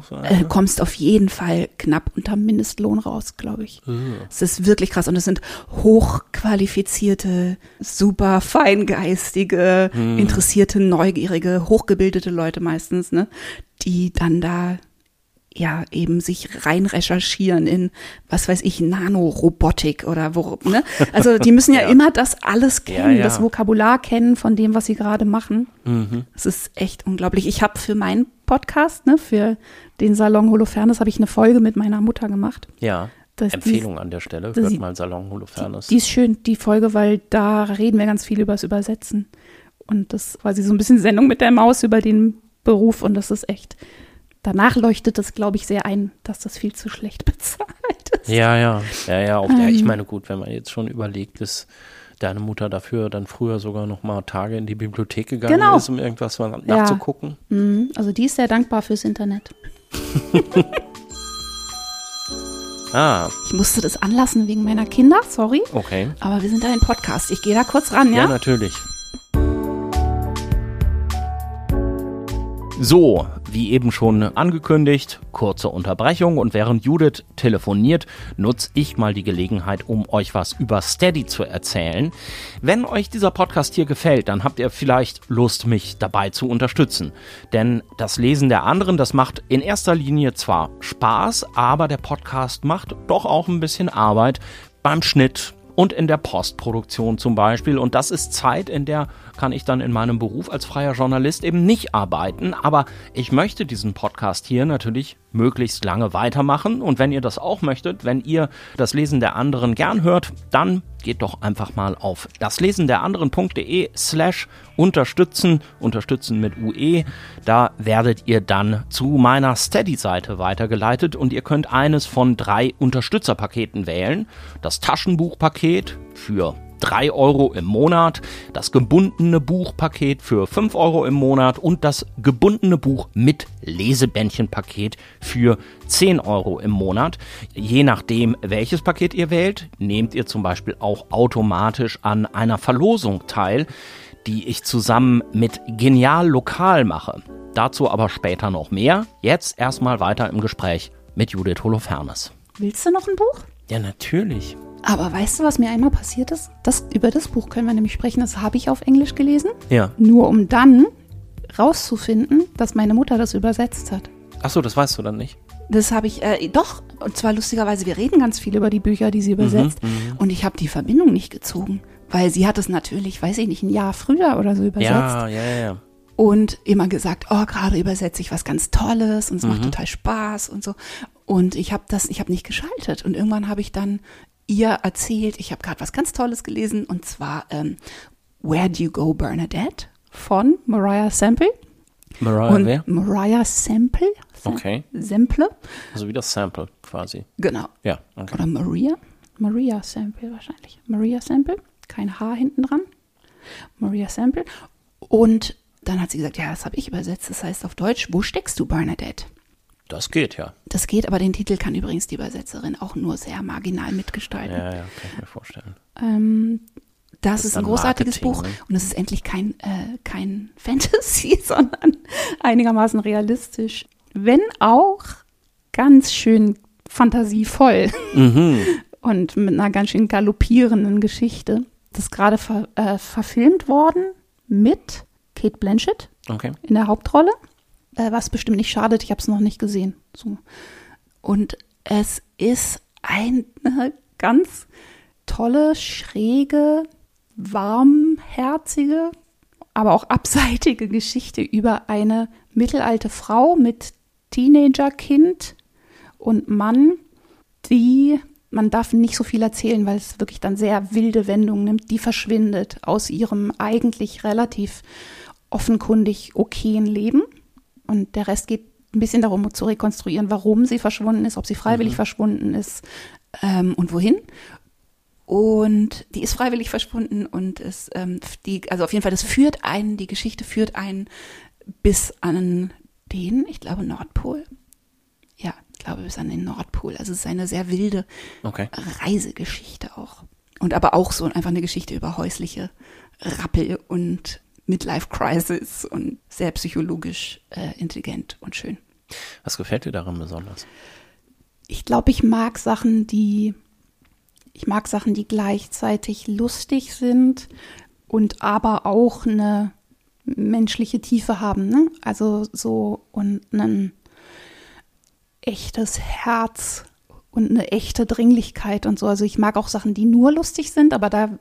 so? Äh, kommst auf jeden Fall knapp unter Mindestlohn raus, glaube ich. Es ist wirklich krass und es sind hochqualifizierte, super feingeistige, hm. interessierte, neugierige, hochgebildete Leute meistens, ne, die dann da ja eben sich rein recherchieren in was weiß ich Nanorobotik oder wo ne? Also die müssen ja, ja. immer das alles kennen ja, ja. das Vokabular kennen von dem was sie gerade machen. Mhm. das ist echt unglaublich. Ich habe für meinen Podcast ne für den Salon Holofernes habe ich eine Folge mit meiner Mutter gemacht. Ja das, Empfehlung die, an der Stelle. hört die, mal Salon Holofernes die, die ist schön die Folge weil da reden wir ganz viel über das Übersetzen. Und das war sie so ein bisschen Sendung mit der Maus über den Beruf und das ist echt danach leuchtet es, glaube ich, sehr ein, dass das viel zu schlecht bezahlt ist. Ja, ja, ja, ja. Auch, ähm, ja ich meine, gut, wenn man jetzt schon überlegt, dass deine Mutter dafür dann früher sogar noch mal Tage in die Bibliothek gegangen genau. ist, um irgendwas mal nachzugucken. Ja. Mhm. Also die ist sehr dankbar fürs Internet. ah. Ich musste das anlassen wegen meiner Kinder, sorry. Okay. Aber wir sind da im Podcast. Ich gehe da kurz ran, ja? Ja, natürlich. So, wie eben schon angekündigt, kurze Unterbrechung und während Judith telefoniert, nutze ich mal die Gelegenheit, um euch was über Steady zu erzählen. Wenn euch dieser Podcast hier gefällt, dann habt ihr vielleicht Lust, mich dabei zu unterstützen. Denn das Lesen der anderen, das macht in erster Linie zwar Spaß, aber der Podcast macht doch auch ein bisschen Arbeit beim Schnitt, und in der Postproduktion zum Beispiel. Und das ist Zeit, in der kann ich dann in meinem Beruf als freier Journalist eben nicht arbeiten. Aber ich möchte diesen Podcast hier natürlich möglichst lange weitermachen. Und wenn ihr das auch möchtet, wenn ihr das Lesen der anderen gern hört, dann geht doch einfach mal auf daslesenderanderen.de slash unterstützen, unterstützen mit UE. Da werdet ihr dann zu meiner Steady-Seite weitergeleitet und ihr könnt eines von drei Unterstützerpaketen wählen. Das Taschenbuchpaket für 3 Euro im Monat, das gebundene Buchpaket für 5 Euro im Monat und das gebundene Buch mit Lesebändchenpaket für 10 Euro im Monat. Je nachdem, welches Paket ihr wählt, nehmt ihr zum Beispiel auch automatisch an einer Verlosung teil, die ich zusammen mit Genial Lokal mache. Dazu aber später noch mehr. Jetzt erstmal weiter im Gespräch mit Judith Holofernes. Willst du noch ein Buch? Ja, natürlich. Aber weißt du, was mir einmal passiert ist? Das, über das Buch können wir nämlich sprechen. Das habe ich auf Englisch gelesen. Ja. Nur um dann rauszufinden, dass meine Mutter das übersetzt hat. Ach so, das weißt du dann nicht. Das habe ich, äh, doch, und zwar lustigerweise, wir reden ganz viel über die Bücher, die sie übersetzt. Mhm, und ich habe die Verbindung nicht gezogen. Weil sie hat es natürlich, weiß ich nicht, ein Jahr früher oder so übersetzt. Ja, ja, ja. und immer gesagt, oh, gerade übersetze ich was ganz Tolles und es Mhm. macht total Spaß und so. Und ich habe das, ich habe nicht geschaltet. Und irgendwann habe ich dann ihr erzählt, ich habe gerade was ganz Tolles gelesen und zwar ähm, Where Do You Go, Bernadette von Mariah Semple. Mariah und wer? Mariah Semple. Okay. Semple, Also wie das Sample quasi. genau. Ja, okay. Oder Maria? Maria Sample wahrscheinlich. Maria Sample, kein H hinten dran. Maria Sample. Und dann hat sie gesagt, ja, das habe ich übersetzt. Das heißt auf Deutsch, wo steckst du, Bernadette? Das geht ja. Das geht, aber den Titel kann übrigens die Übersetzerin auch nur sehr marginal mitgestalten. Ja, ja, kann ich mir vorstellen. Ähm, das, ist ist ein großartiges Marketing, Buch ne? und es ist endlich kein, äh, kein Fantasy, sondern einigermaßen realistisch. Wenn auch ganz schön fantasievoll Mhm. und mit einer ganz schön galoppierenden Geschichte. Das ist gerade ver, äh, verfilmt worden mit Kate Blanchett Okay. in der Hauptrolle, äh, was bestimmt nicht schadet, ich habe es noch nicht gesehen. So. Und es ist eine ganz tolle, schräge, warmherzige, aber auch abseitige Geschichte über eine mittelalte Frau mit Teenagerkind und Mann, die, man darf nicht so viel erzählen, weil es wirklich dann sehr wilde Wendungen nimmt, die verschwindet aus ihrem eigentlich relativ offenkundig okayen Leben. Und der Rest geht ein bisschen darum zu rekonstruieren, warum sie verschwunden ist, ob sie freiwillig verschwunden ist ähm, und wohin. Und die ist freiwillig verschwunden und es, ähm, die, also auf jeden Fall, das führt einen, die Geschichte führt einen bis an den, ich glaube, Nordpol. Ja, ich glaube, bis an den Nordpol. Also es ist eine sehr wilde Okay. Reisegeschichte auch. Und aber auch so einfach eine Geschichte über häusliche Rappel und Midlife Crisis und sehr psychologisch äh, intelligent und schön. Was gefällt dir daran besonders? Ich glaube, ich mag Sachen, die ich mag Sachen, die gleichzeitig lustig sind und aber auch eine menschliche Tiefe haben, ne? Also so und ein echtes Herz und eine echte Dringlichkeit und so. Also ich mag auch Sachen, die nur lustig sind, aber da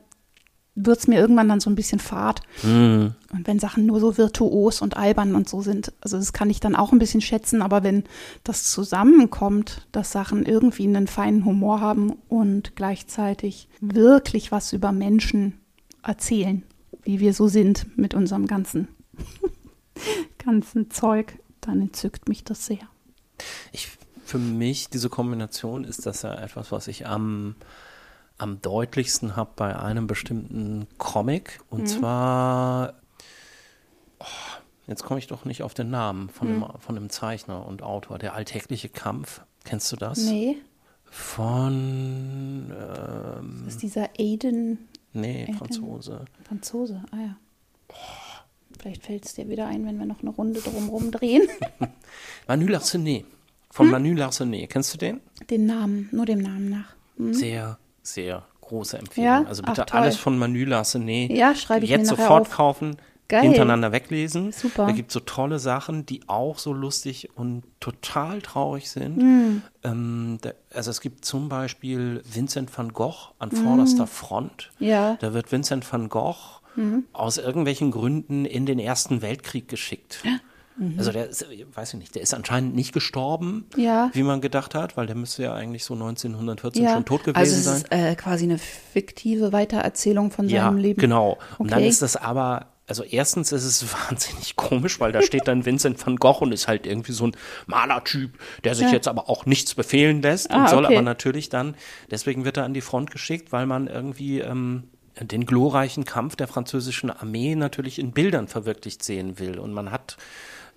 wird es mir irgendwann dann so ein bisschen fad. Mhm. Und wenn Sachen nur so virtuos und albern und so sind, also das kann ich dann auch ein bisschen schätzen, aber wenn das zusammenkommt, dass Sachen irgendwie einen feinen Humor haben und gleichzeitig wirklich was über Menschen erzählen, wie wir so sind mit unserem ganzen, ganzen Zeug, dann entzückt mich das sehr. Ich, für mich, diese Kombination ist das ja etwas, was ich am, am deutlichsten habe bei einem bestimmten Comic. Und zwar, oh, jetzt komme ich doch nicht auf den Namen von, dem, von dem Zeichner und Autor, der alltägliche Kampf. Kennst du das? Nee, Von, ähm, das ist dieser Aiden nee, Aiden. Franzose. Franzose, ah ja. Vielleicht fällt es dir wieder ein, wenn wir noch eine Runde drumherum drehen. Manu Larsenet. Von Manu Larsenet. Kennst du den? Den Namen, nur dem Namen nach. Sehr, sehr große Empfehlung. Ja? Also bitte Ach, alles von Manu Larsenet. Ja, Jetzt sofort auf. kaufen, Geil. hintereinander weglesen. Super. Da gibt es so tolle Sachen, die auch so lustig und total traurig sind. Hm. Ähm, da, also es gibt zum Beispiel Vincent van Gogh an vorderster Front. Hm. Ja. Da wird Vincent van Gogh aus irgendwelchen Gründen in den Ersten Weltkrieg geschickt. Mhm. Also der ist, weiß ich nicht, der ist anscheinend nicht gestorben, ja. wie man gedacht hat, weil der müsste ja eigentlich so 1914 ja. schon tot gewesen also es Ist, äh, quasi eine fiktive Weitererzählung von seinem ja, Leben. Genau. Okay. Und dann ist das aber also erstens ist es wahnsinnig komisch, weil da steht dann Vincent van Gogh und ist halt irgendwie so ein Malertyp, der sich ja. jetzt aber auch nichts befehlen lässt ah, und soll okay. aber natürlich dann, deswegen wird er an die Front geschickt, weil man irgendwie ähm, den glorreichen Kampf der französischen Armee natürlich in Bildern verwirklicht sehen will. Und man hat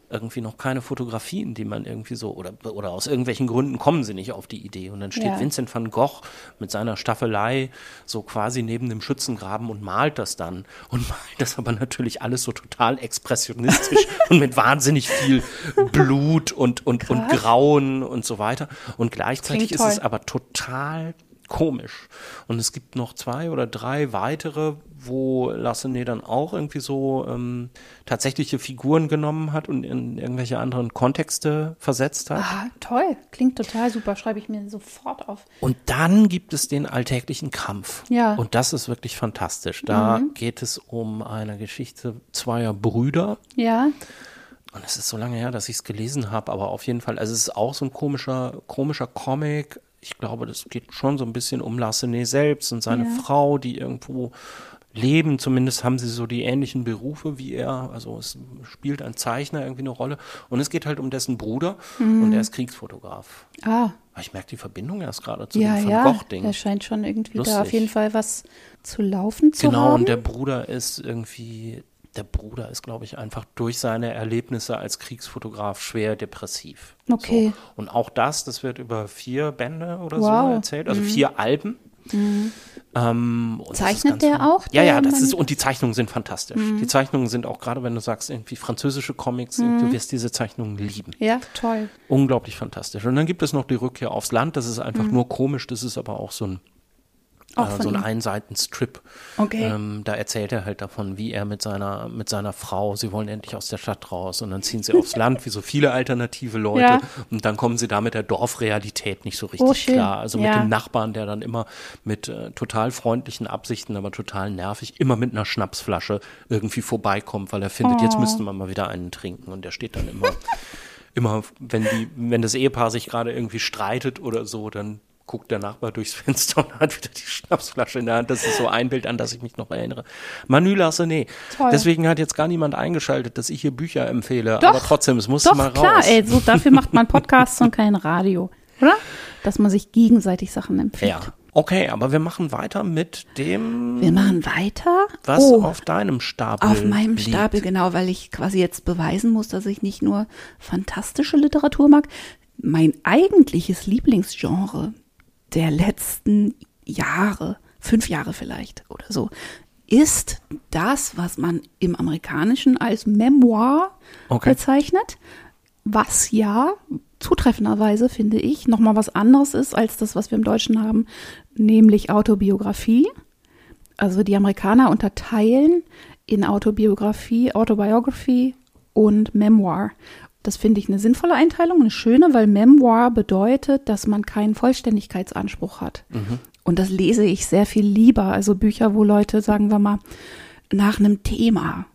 irgendwie noch keine Fotografien, die man irgendwie so, oder, oder aus irgendwelchen Gründen kommen sie nicht auf die Idee. Und dann steht ja. Vincent van Gogh mit seiner Staffelei so quasi neben dem Schützengraben und malt das dann. Und malt das aber natürlich alles so total expressionistisch und mit wahnsinnig viel Blut und, und, und Grauen und so weiter. Und gleichzeitig ist es aber total komisch. Und es gibt noch zwei oder drei weitere, wo Lassenet dann auch irgendwie so ähm, tatsächliche Figuren genommen hat und in irgendwelche anderen Kontexte versetzt hat. Ah, toll. Klingt total super. Schreibe ich mir sofort auf. Und dann gibt es den alltäglichen Kampf. Ja. Und das ist wirklich fantastisch. Da mhm. geht es um eine Geschichte zweier Brüder. Ja. Und es ist so lange her, dass ich es gelesen habe, aber auf jeden Fall, also es ist auch so ein komischer, komischer Comic, ich glaube, das geht schon so ein bisschen um Larsenet selbst und seine ja. Frau, die irgendwo leben. Zumindest haben sie so die ähnlichen Berufe wie er. Also es spielt ein Zeichner irgendwie eine Rolle. Und es geht halt um dessen Bruder mhm. und er ist Kriegsfotograf. Ah. Ich merke die Verbindung erst gerade zu ja, dem Van ja. Gogh-Ding. Da scheint schon irgendwie Lustig. da auf jeden Fall was zu laufen zu genau, haben. Genau, und der Bruder ist irgendwie der Bruder ist, glaube ich, einfach durch seine Erlebnisse als Kriegsfotograf schwer depressiv. Okay. So. Und auch das, das wird über vier Bände oder wow. so erzählt, also mhm. vier Alben. Mhm. Ähm, Zeichnet der auch? Ja, ja, das ist, und die Zeichnungen sind fantastisch. Mhm. Die Zeichnungen sind auch gerade, wenn du sagst, irgendwie französische Comics, du mhm. wirst diese Zeichnungen lieben. Ja, toll. Unglaublich fantastisch. Und dann gibt es noch die Rückkehr aufs Land, das ist einfach mhm. nur komisch, das ist aber auch so ein äh, so ein Einseitenstrip. Okay. Ähm, da erzählt er halt davon, wie er mit seiner, mit seiner Frau, sie wollen endlich aus der Stadt raus und dann ziehen sie aufs Land, wie so viele alternative Leute. Ja. Und dann kommen sie da mit der Dorfrealität nicht so richtig oh, klar. Also ja. mit dem Nachbarn, der dann immer mit äh, total freundlichen Absichten, aber total nervig, immer mit einer Schnapsflasche irgendwie vorbeikommt, weil er findet, oh. jetzt müssten wir mal wieder einen trinken. Und der steht dann immer. immer, wenn die, wenn das Ehepaar sich gerade irgendwie streitet oder so, dann guckt der Nachbar durchs Fenster und hat wieder die Schnapsflasche in der Hand. Das ist so ein Bild, an das ich mich noch erinnere. Manu Larsenet. Toll. Deswegen hat jetzt gar niemand eingeschaltet, dass ich hier Bücher empfehle. Doch, aber trotzdem, es muss mal raus. klar, ey, so dafür macht man Podcasts und kein Radio, oder? Dass man sich gegenseitig Sachen empfiehlt. Ja. Okay, aber wir machen weiter mit dem. Wir machen weiter. Was oh, auf deinem Stapel? Auf meinem liegt. Stapel, genau, weil ich quasi jetzt beweisen muss, dass ich nicht nur fantastische Literatur mag. Mein eigentliches Lieblingsgenre der letzten Jahre, fünf Jahre vielleicht oder so, ist das, was man im Amerikanischen als Memoir okay. bezeichnet, was ja zutreffenderweise, finde ich, nochmal was anderes ist als das, was wir im Deutschen haben, nämlich Autobiografie. Also die Amerikaner unterteilen in Autobiografie, Autobiography und Memoir. Das finde ich eine sinnvolle Einteilung, eine schöne, weil Memoir bedeutet, dass man keinen Vollständigkeitsanspruch hat. Mhm. Und das lese ich sehr viel lieber. Also Bücher, wo Leute, sagen wir mal, nach einem Thema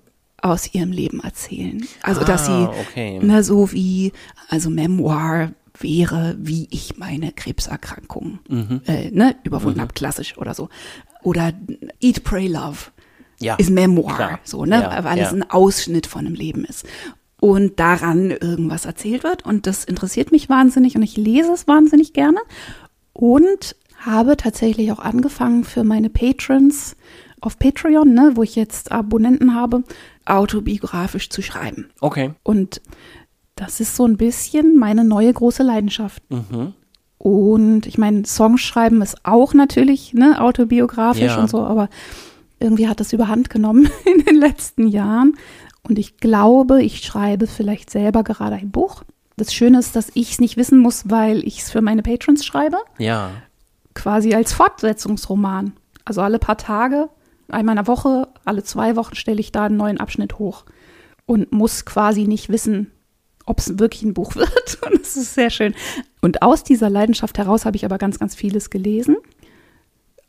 aus ihrem Leben erzählen. Also ah, dass sie, okay. ne, so wie, also Memoir wäre, wie ich meine Krebserkrankung mhm. äh, ne, überwunden mhm. habe, klassisch oder so. Oder Eat, Pray, Love. Ja, ist Memoir, klar. so, ne, ja, weil ja. es ein Ausschnitt von einem Leben ist und daran irgendwas erzählt wird. Und das interessiert mich wahnsinnig und ich lese es wahnsinnig gerne. Und habe tatsächlich auch angefangen für meine Patrons auf Patreon, ne, wo ich jetzt Abonnenten habe, autobiografisch zu schreiben. Okay. Und das ist so ein bisschen meine neue große Leidenschaft. Mhm. Und ich meine, Songs schreiben ist auch natürlich ne, autobiografisch ja. und so, aber irgendwie hat das überhand genommen in den letzten Jahren. Und ich glaube, ich schreibe vielleicht selber gerade ein Buch. Das Schöne ist, dass ich es nicht wissen muss, weil ich es für meine Patrons schreibe. Ja. Quasi als Fortsetzungsroman. Also alle paar Tage, einmal in der Woche, alle zwei Wochen stelle ich da einen neuen Abschnitt hoch. Und muss quasi nicht wissen, ob es wirklich ein Buch wird. Und das ist sehr schön. Und aus dieser Leidenschaft heraus habe ich aber ganz, ganz vieles gelesen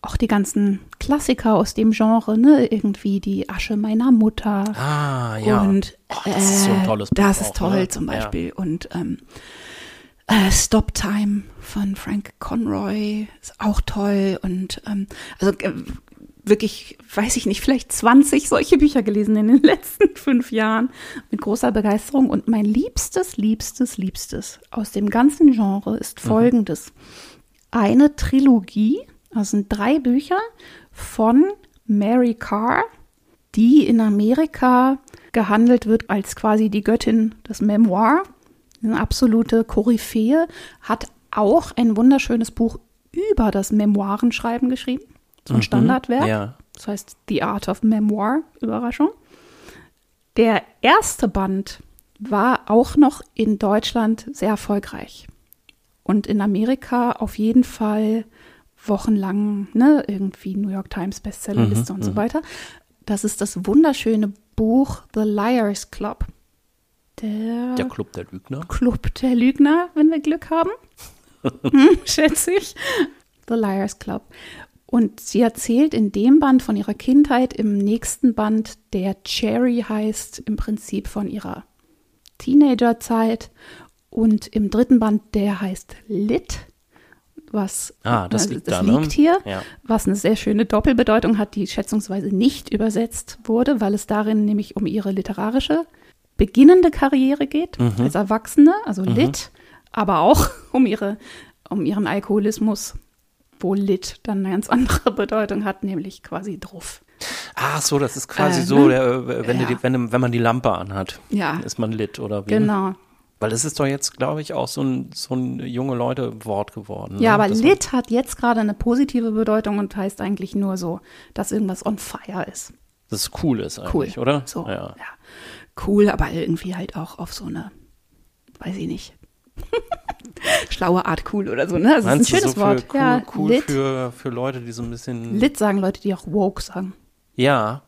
auch die ganzen Klassiker aus dem Genre, ne? Irgendwie die Asche meiner Mutter. Ah, ja. Und oh, das ist so ein äh, tolles Buch Das ist auch, toll ne? zum Ja. Beispiel. Und ähm, äh, Stop Time von Frank Conroy ist auch toll. Und ähm, also äh, wirklich, weiß ich nicht, vielleicht 20 solche Bücher gelesen in den letzten fünf Jahren mit großer Begeisterung. Und mein liebstes, liebstes, liebstes aus dem ganzen Genre ist folgendes. Eine Trilogie, das sind drei Bücher von Mary Carr, die in Amerika gehandelt wird als quasi die Göttin des Memoir. Eine absolute Koryphäe, hat auch ein wunderschönes Buch über das Memoirenschreiben geschrieben. So ein Standardwerk. ja. Das heißt The Art of Memoir, Überraschung. Der erste Band war auch noch in Deutschland sehr erfolgreich. Und in Amerika auf jeden Fall wochenlang, ne, irgendwie New York Times Bestsellerliste und so weiter. Das ist das wunderschöne Buch The Liars Club. Der, Der Club der Lügner. Club der Lügner, wenn wir Glück haben. hm, schätze ich. The Liars Club. Und sie erzählt in dem Band von ihrer Kindheit, im nächsten Band, der Cherry heißt, im Prinzip von ihrer Teenagerzeit. Und im dritten Band, der heißt Lit, was Ah, das äh, liegt das da, ne? liegt hier, Ja. was eine sehr schöne Doppelbedeutung hat, die schätzungsweise nicht übersetzt wurde, weil es darin nämlich um ihre literarische beginnende Karriere geht Mhm. als Erwachsene, also Lit, aber auch um ihre um ihren Alkoholismus, wo Lit dann eine ganz andere Bedeutung hat, nämlich quasi druff. Ach so, das ist quasi Äh, so, ne? der, äh, wenn, Ja. die, wenn, wenn man die Lampe anhat, Ja. ist man lit oder wie? Genau. Weil das ist doch jetzt, glaube ich, auch so ein, so ein junge Leute-Wort geworden. Ja, ne? aber Dass man- Lit hat jetzt gerade eine positive Bedeutung und heißt eigentlich nur so, dass irgendwas on fire ist. Das ist cool ist Cool. eigentlich, oder? So, Ja. ja. Cool, aber irgendwie halt auch auf so eine, weiß ich nicht, schlaue Art cool oder so, ne? Es Meinst ist ein schönes so Wort. Cool, ja, cool Lit. für, für Leute, die so ein bisschen. Lit sagen Leute, die auch woke sagen. Ja.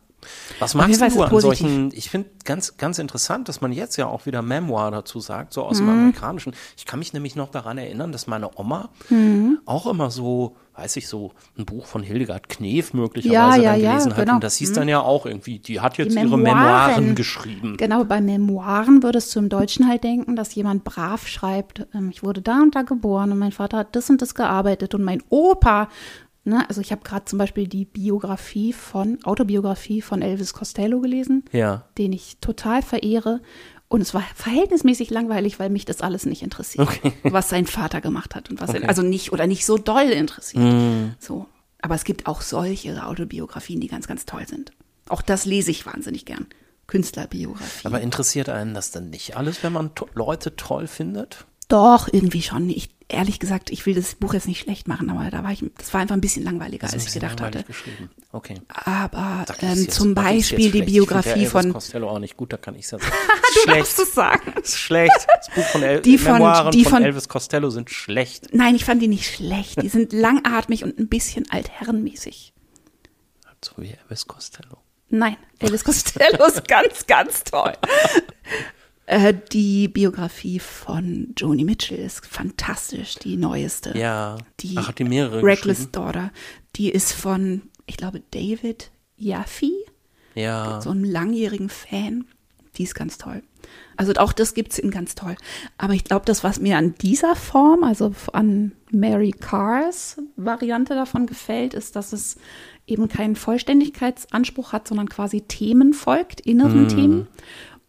Was magst du an positiv. solchen, ich finde ganz, ganz interessant, dass man jetzt ja auch wieder Memoir dazu sagt, so Mhm. aus dem Amerikanischen. Ich kann mich nämlich noch daran erinnern, dass meine Oma Mhm. auch immer so, weiß ich so, ein Buch von Hildegard Knef Ja, möglicherweise ja, dann ja, gelesen hat. genau. Und das hieß dann ja auch irgendwie, die hat jetzt Die ihre Memoiren. Memoiren geschrieben. Genau, bei Memoiren würdest du im Deutschen halt denken, dass jemand brav schreibt, ähm, ich wurde da und da geboren und mein Vater hat das und das gearbeitet und mein Opa, ne, also ich habe gerade zum Beispiel die Biografie von, Autobiografie von Elvis Costello gelesen, Ja. den ich total verehre. Und es war verhältnismäßig langweilig, weil mich das alles nicht interessiert, was sein Vater gemacht hat und was er, also nicht oder nicht so doll interessiert. Mhm. So. Aber es gibt auch solche Autobiografien, die ganz, ganz toll sind. Auch das lese ich wahnsinnig gern. Künstlerbiografie. Aber interessiert einen das dann nicht alles, wenn man to Leute toll findet? Doch, irgendwie schon. Ich, ehrlich gesagt, ich will das Buch jetzt nicht schlecht machen, aber da war ich, das war einfach ein bisschen langweiliger, als ich gedacht hatte. geschrieben. Okay. Aber ähm, jetzt- zum Beispiel die. Biografie ich der Elvis von. Costello auch nicht gut, da kann ich es ja sagen. Du schlecht. darfst es sagen. Ist schlecht. Das Buch von El Die von- Memoiren die von, von- Elvis Costello sind schlecht. Nein, ich fand die nicht schlecht. Die sind langatmig und ein bisschen altherrenmäßig. So wie Elvis Costello. Nein, Elvis Costello ist ganz, ganz toll. Äh, die Biografie von Joni Mitchell ist fantastisch, die neueste. Ja. Die Ach, hat die mehrere Reckless? Daughter. Die ist von, ich glaube, David Yaffe, Ja. so einem langjährigen Fan. Die ist ganz toll. Also auch das gibt's in ganz toll. Aber ich glaube, das, was mir an dieser Form, also an Mary Carrs Variante davon gefällt, ist, dass es eben keinen Vollständigkeitsanspruch hat, sondern quasi Themen folgt, inneren Themen.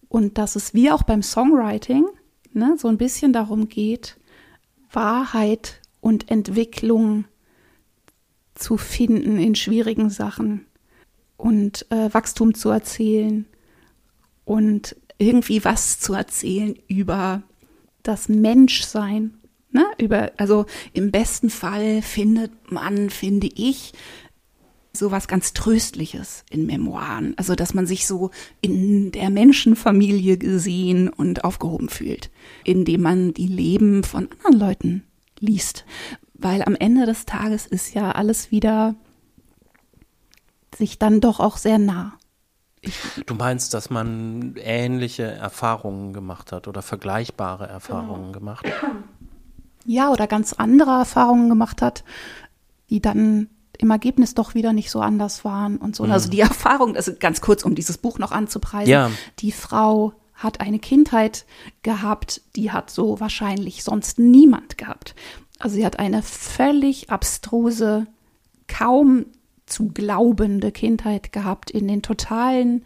Und dass es wie auch beim Songwriting ne, so ein bisschen darum geht, Wahrheit und Entwicklung zu finden in schwierigen Sachen und äh, Wachstum zu erzählen und irgendwie was zu erzählen über das Menschsein. Ne? Über, also im besten Fall findet man, finde ich, sowas ganz Tröstliches in Memoiren. Also, dass man sich so in der Menschenfamilie gesehen und aufgehoben fühlt, indem man die Leben von anderen Leuten liest. Weil am Ende des Tages ist ja alles wieder sich dann doch auch sehr nah. Du meinst, dass man ähnliche Erfahrungen gemacht hat oder vergleichbare Erfahrungen gemacht? Ja, oder ganz andere Erfahrungen gemacht hat, die dann im Ergebnis doch wieder nicht so anders waren und so. Mhm. Also die Erfahrung, also ganz kurz, um dieses Buch noch anzupreisen, ja. die Frau hat eine Kindheit gehabt, die hat so wahrscheinlich sonst niemand gehabt. Also sie hat eine völlig abstruse, kaum zu glaubende Kindheit gehabt in den totalen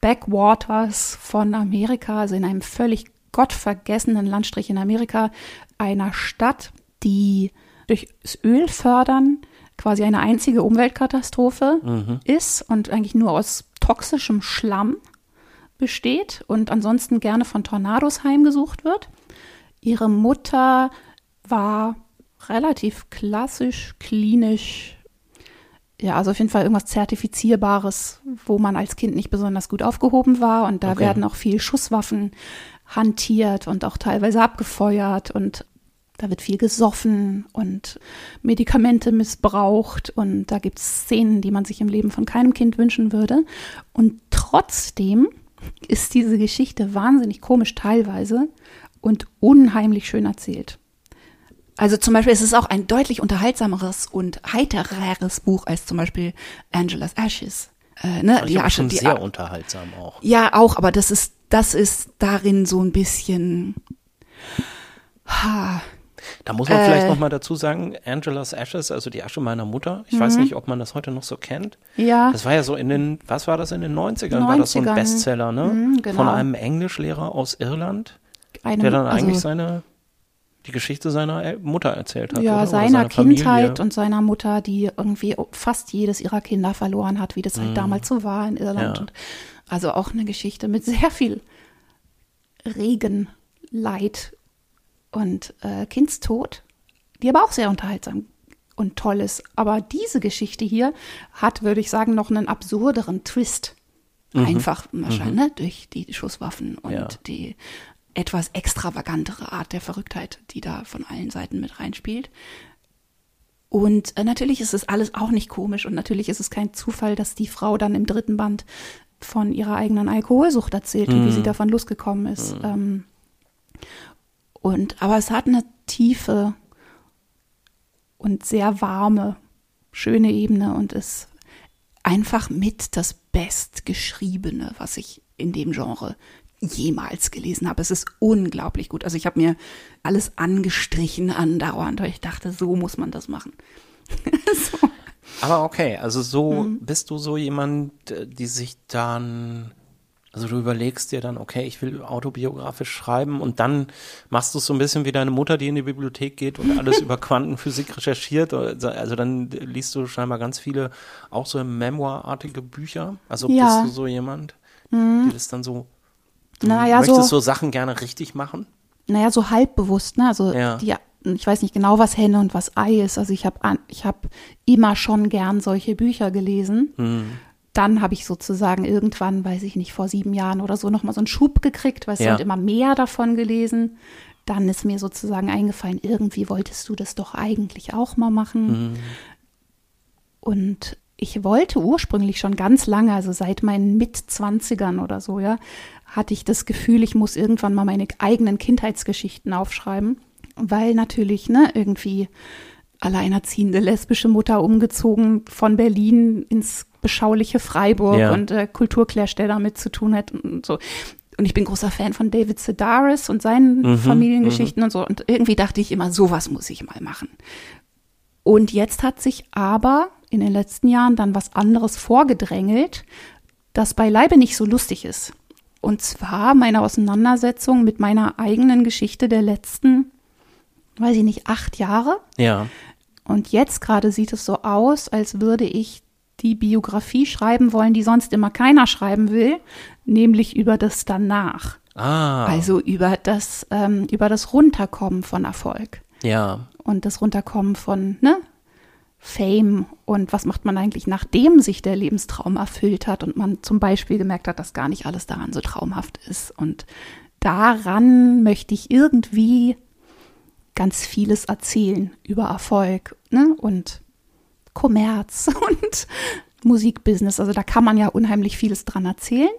Backwaters von Amerika, also in einem völlig gottvergessenen Landstrich in Amerika, einer Stadt, die durchs Ölfördern quasi eine einzige Umweltkatastrophe mhm. ist und eigentlich nur aus toxischem Schlamm besteht und ansonsten gerne von Tornados heimgesucht wird. Ihre Mutter war relativ klassisch, klinisch, ja, also auf jeden Fall irgendwas Zertifizierbares, wo man als Kind nicht besonders gut aufgehoben war. Und da okay. werden auch viel Schusswaffen hantiert und auch teilweise abgefeuert und da wird viel gesoffen und Medikamente missbraucht und da gibt es Szenen, die man sich im Leben von keinem Kind wünschen würde. Und trotzdem ist diese Geschichte wahnsinnig komisch teilweise und unheimlich schön erzählt. Also zum Beispiel ist es auch ein deutlich unterhaltsameres und heitereres Buch als zum Beispiel Angela's Ashes. Äh, ne? die Asche, schon die sehr unterhaltsam auch. Ja, auch, aber das ist, das ist darin so ein bisschen. Ha, da muss man äh, vielleicht noch mal dazu sagen, Angela's Ashes, also die Asche meiner Mutter. Ich weiß mhm. nicht, ob man das heute noch so kennt. Ja. Das war ja so in den, was war das in den 90ern? 90ern. War das so ein Bestseller, ne? Mhm, genau. Von einem Englischlehrer aus Irland, Einem, der dann eigentlich also, seine die Geschichte seiner Mutter erzählt hat. Ja, oder? seiner oder Kindheit Familie. und seiner Mutter, die irgendwie fast jedes ihrer Kinder verloren hat, wie das halt mhm. damals so war in Irland. Ja. also auch eine Geschichte mit sehr viel Regen, Leid und äh, Kindstod, die aber auch sehr unterhaltsam und toll ist. Aber diese Geschichte hier hat, würde ich sagen, noch einen absurderen Twist. Mhm. Einfach wahrscheinlich mhm. ne, durch die Schusswaffen und ja. die etwas extravagantere Art der Verrücktheit, die da von allen Seiten mit reinspielt. Und äh, natürlich ist es alles auch nicht komisch und natürlich ist es kein Zufall, dass die Frau dann im dritten Band von ihrer eigenen Alkoholsucht erzählt mhm. und wie sie mhm. davon losgekommen ist. Mhm. Ähm, und, aber es hat eine tiefe und sehr warme, schöne Ebene und ist einfach mit das Bestgeschriebene, was ich in dem Genre jemals gelesen habe. Es ist unglaublich gut. Also ich habe mir alles angestrichen andauernd, weil ich dachte, so muss man das machen. so. Aber okay, also so mhm. bist du so jemand, die sich dann also du überlegst dir dann, okay, ich will autobiografisch schreiben und dann machst du es so ein bisschen wie deine Mutter, die in die Bibliothek geht und alles über Quantenphysik recherchiert. Also dann liest du scheinbar ganz viele auch so memoirartige Bücher. Also ja. bist du so jemand, mhm. die das dann so, du naja, möchtest so, so Sachen gerne richtig machen? Naja, so halbbewusst, ne? Also ja. die ich weiß nicht genau, was Henne und was Ei ist. Also ich habe ich hab immer schon gern solche Bücher gelesen. Mhm dann habe ich sozusagen irgendwann, weiß ich nicht, vor sieben Jahren oder so nochmal so einen Schub gekriegt, weil es ja. immer mehr davon gelesen. Dann ist mir sozusagen eingefallen, irgendwie wolltest du das doch eigentlich auch mal machen. Mhm. Und ich wollte ursprünglich schon ganz lange, also seit meinen Mitzwanzigern oder so, ja, hatte ich das Gefühl, ich muss irgendwann mal meine eigenen Kindheitsgeschichten aufschreiben, weil natürlich, ne, irgendwie alleinerziehende lesbische Mutter umgezogen von Berlin ins beschauliche Freiburg ja. und äh, Kulturclash, der damit zu tun hat und so. Und ich bin großer Fan von David Sedaris und seinen mhm, Familiengeschichten mhm. und so. Und irgendwie dachte ich immer, sowas muss ich mal machen. Und jetzt hat sich aber in den letzten Jahren dann was anderes vorgedrängelt, das beileibe nicht so lustig ist. Und zwar meine Auseinandersetzung mit meiner eigenen Geschichte der letzten, weiß ich nicht, acht Jahre. Ja. Und jetzt gerade sieht es so aus, als würde ich die Biografie schreiben wollen, die sonst immer keiner schreiben will, nämlich über das danach. Ah. Also über das, ähm, über das Runterkommen von Erfolg. Ja. Und das Runterkommen von, ne? Fame und was macht man eigentlich, nachdem sich der Lebenstraum erfüllt hat und man zum Beispiel gemerkt hat, dass gar nicht alles daran so traumhaft ist. Und daran möchte ich irgendwie ganz vieles erzählen über Erfolg ne? und Kommerz und Musikbusiness. Also da kann man ja unheimlich vieles dran erzählen.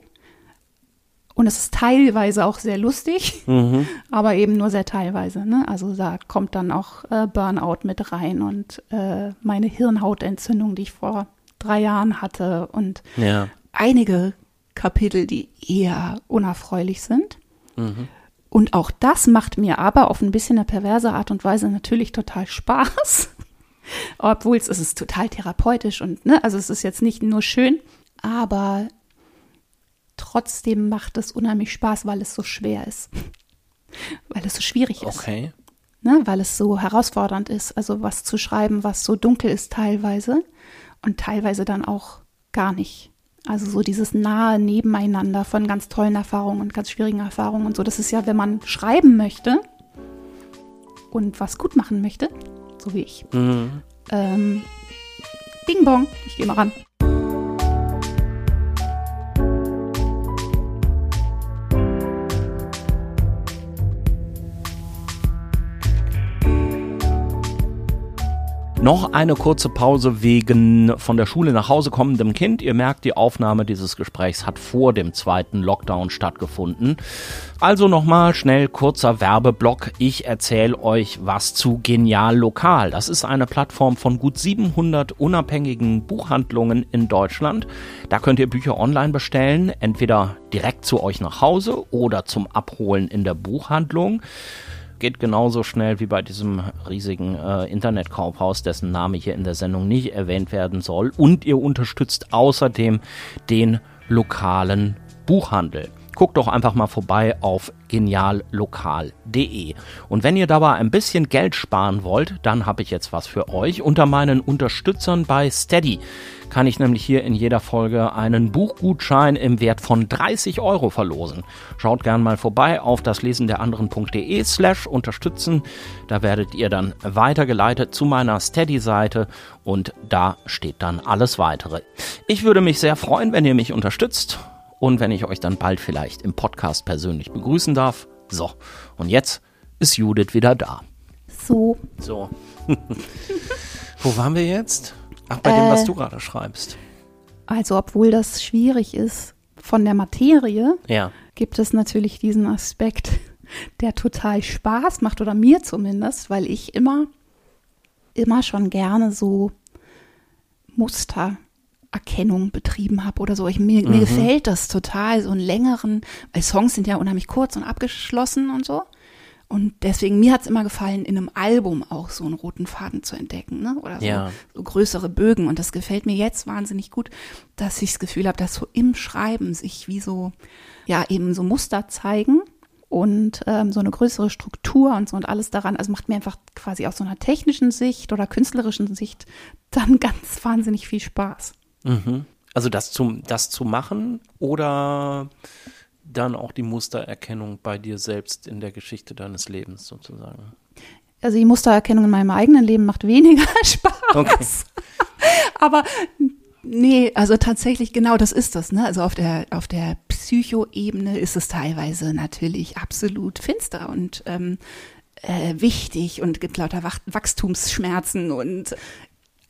Und es ist teilweise auch sehr lustig, mhm. aber eben nur sehr teilweise. Ne? Also da kommt dann auch äh, Burnout mit rein und äh, meine Hirnhautentzündung, die ich vor drei Jahren hatte und ja. einige Kapitel, die eher unerfreulich sind. Mhm. Und auch das macht mir aber auf ein bisschen eine perverse Art und Weise natürlich total Spaß. Obwohl es, ist total therapeutisch und, ne, also es ist jetzt nicht nur schön, aber trotzdem macht es unheimlich Spaß, weil es so schwer ist. weil es so schwierig ist. Okay. Ne, weil es so herausfordernd ist, also was zu schreiben, was so dunkel ist teilweise und teilweise dann auch gar nicht. Also so dieses nahe Nebeneinander von ganz tollen Erfahrungen und ganz schwierigen Erfahrungen und so. Das ist ja, wenn man schreiben möchte und was gut machen möchte, so wie ich. Mhm. Ähm, Bing Bong, ich gehe mal ran. Noch eine kurze Pause wegen von der Schule nach Hause kommendem Kind. Ihr merkt, die Aufnahme dieses Gesprächs hat vor dem zweiten Lockdown stattgefunden. Also nochmal schnell kurzer Werbeblock. Ich erzähle euch was zu Genial Lokal. Das ist eine Plattform von gut 700 unabhängigen Buchhandlungen in Deutschland. Da könnt ihr Bücher online bestellen, entweder direkt zu euch nach Hause oder zum Abholen in der Buchhandlung geht genauso schnell wie bei diesem riesigen äh, Internetkaufhaus, dessen Name hier in der Sendung nicht erwähnt werden soll. Und ihr unterstützt außerdem den lokalen Buchhandel. Guckt doch einfach mal vorbei auf geniallokal.de. Und wenn ihr dabei ein bisschen Geld sparen wollt, dann habe ich jetzt was für euch. Unter meinen Unterstützern bei Steady kann ich nämlich hier in jeder Folge einen Buchgutschein im Wert von 30 Euro verlosen. Schaut gern mal vorbei auf das Lesen der anderen.de slash unterstützen. Da werdet ihr dann weitergeleitet zu meiner Steady-Seite und da steht dann alles weitere. Ich würde mich sehr freuen, wenn ihr mich unterstützt und wenn ich euch dann bald vielleicht im Podcast persönlich begrüßen darf. So, und jetzt ist Judith wieder da. So. So. Wo waren wir jetzt? Ach, bei äh, dem, was äh, du gerade schreibst. Also, obwohl das schwierig ist von der Materie, ja. gibt es natürlich diesen Aspekt, der total Spaß macht, oder mir zumindest, weil ich immer, immer schon gerne so Muster Erkennung betrieben habe oder so. Ich, mir, mhm. mir gefällt das total, so einen längeren, weil Songs sind ja unheimlich kurz und abgeschlossen und so. Und deswegen, mir hat es immer gefallen, in einem Album auch so einen roten Faden zu entdecken, ne? Oder so, ja. so größere Bögen. Und das gefällt mir jetzt wahnsinnig gut, dass ich das Gefühl habe, dass so im Schreiben sich wie so, ja, eben so Muster zeigen und ähm, so eine größere Struktur und so und alles daran. Also macht mir einfach quasi aus so einer technischen Sicht oder künstlerischen Sicht dann ganz wahnsinnig viel Spaß. Mhm. Also das zu, das zu machen oder dann auch die Mustererkennung bei dir selbst in der Geschichte deines Lebens sozusagen? Also die Mustererkennung in meinem eigenen Leben macht weniger Spaß. Okay. Aber nee, also tatsächlich genau das ist das. Ne? Also auf der, auf der Psychoebene ist es teilweise natürlich absolut finster und ähm, äh, wichtig und gibt lauter Wachstumsschmerzen und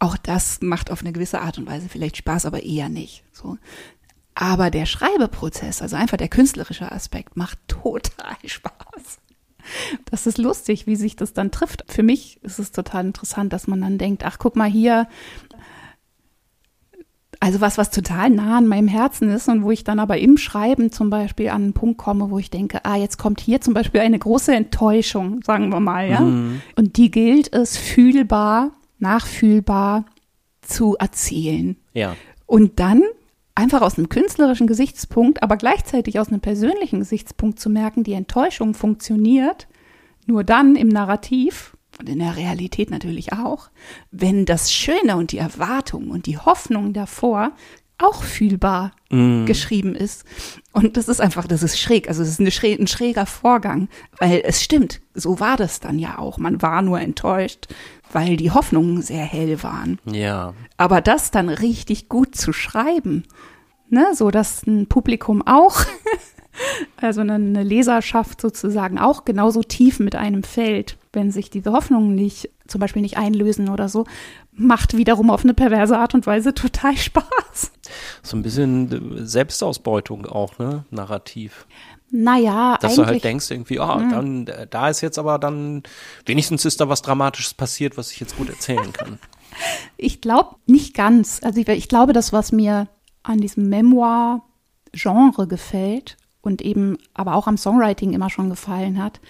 auch das macht auf eine gewisse Art und Weise vielleicht Spaß, aber eher nicht. So. Aber der Schreibeprozess, also einfach der künstlerische Aspekt, macht total Spaß. Das ist lustig, wie sich das dann trifft. Für mich ist es total interessant, dass man dann denkt, ach, guck mal hier, also was, was total nah an meinem Herzen ist und wo ich dann aber im Schreiben zum Beispiel an einen Punkt komme, wo ich denke, ah, jetzt kommt hier zum Beispiel eine große Enttäuschung, sagen wir mal, ja. Mhm. Und die gilt es fühlbar nachfühlbar zu erzählen. Ja. Und dann einfach aus einem künstlerischen Gesichtspunkt, aber gleichzeitig aus einem persönlichen Gesichtspunkt zu merken, die Enttäuschung funktioniert nur dann im Narrativ und in der Realität natürlich auch, wenn das Schöne und die Erwartung und die Hoffnung davor auch fühlbar mm. geschrieben ist. Und das ist einfach, das ist schräg. Also es ist schräg, ein schräger Vorgang, weil es stimmt, so war das dann ja auch. Man war nur enttäuscht, weil die Hoffnungen sehr hell waren. Ja. Aber das dann richtig gut zu schreiben, ne, so dass ein Publikum auch, also eine Leserschaft sozusagen auch genauso tief mit einem fällt, wenn sich diese Hoffnungen nicht, zum Beispiel nicht einlösen oder so, macht wiederum auf eine perverse Art und Weise total Spaß. So ein bisschen Selbstausbeutung auch, ne, narrativ. Naja, Dass du halt denkst irgendwie, oh, dann, da ist jetzt aber dann, wenigstens ist da was Dramatisches passiert, was ich jetzt gut erzählen kann. Ich glaube nicht ganz. Also ich, ich, glaube, das, was mir an diesem Memoir-Genre gefällt und eben aber auch am Songwriting immer schon gefallen hat,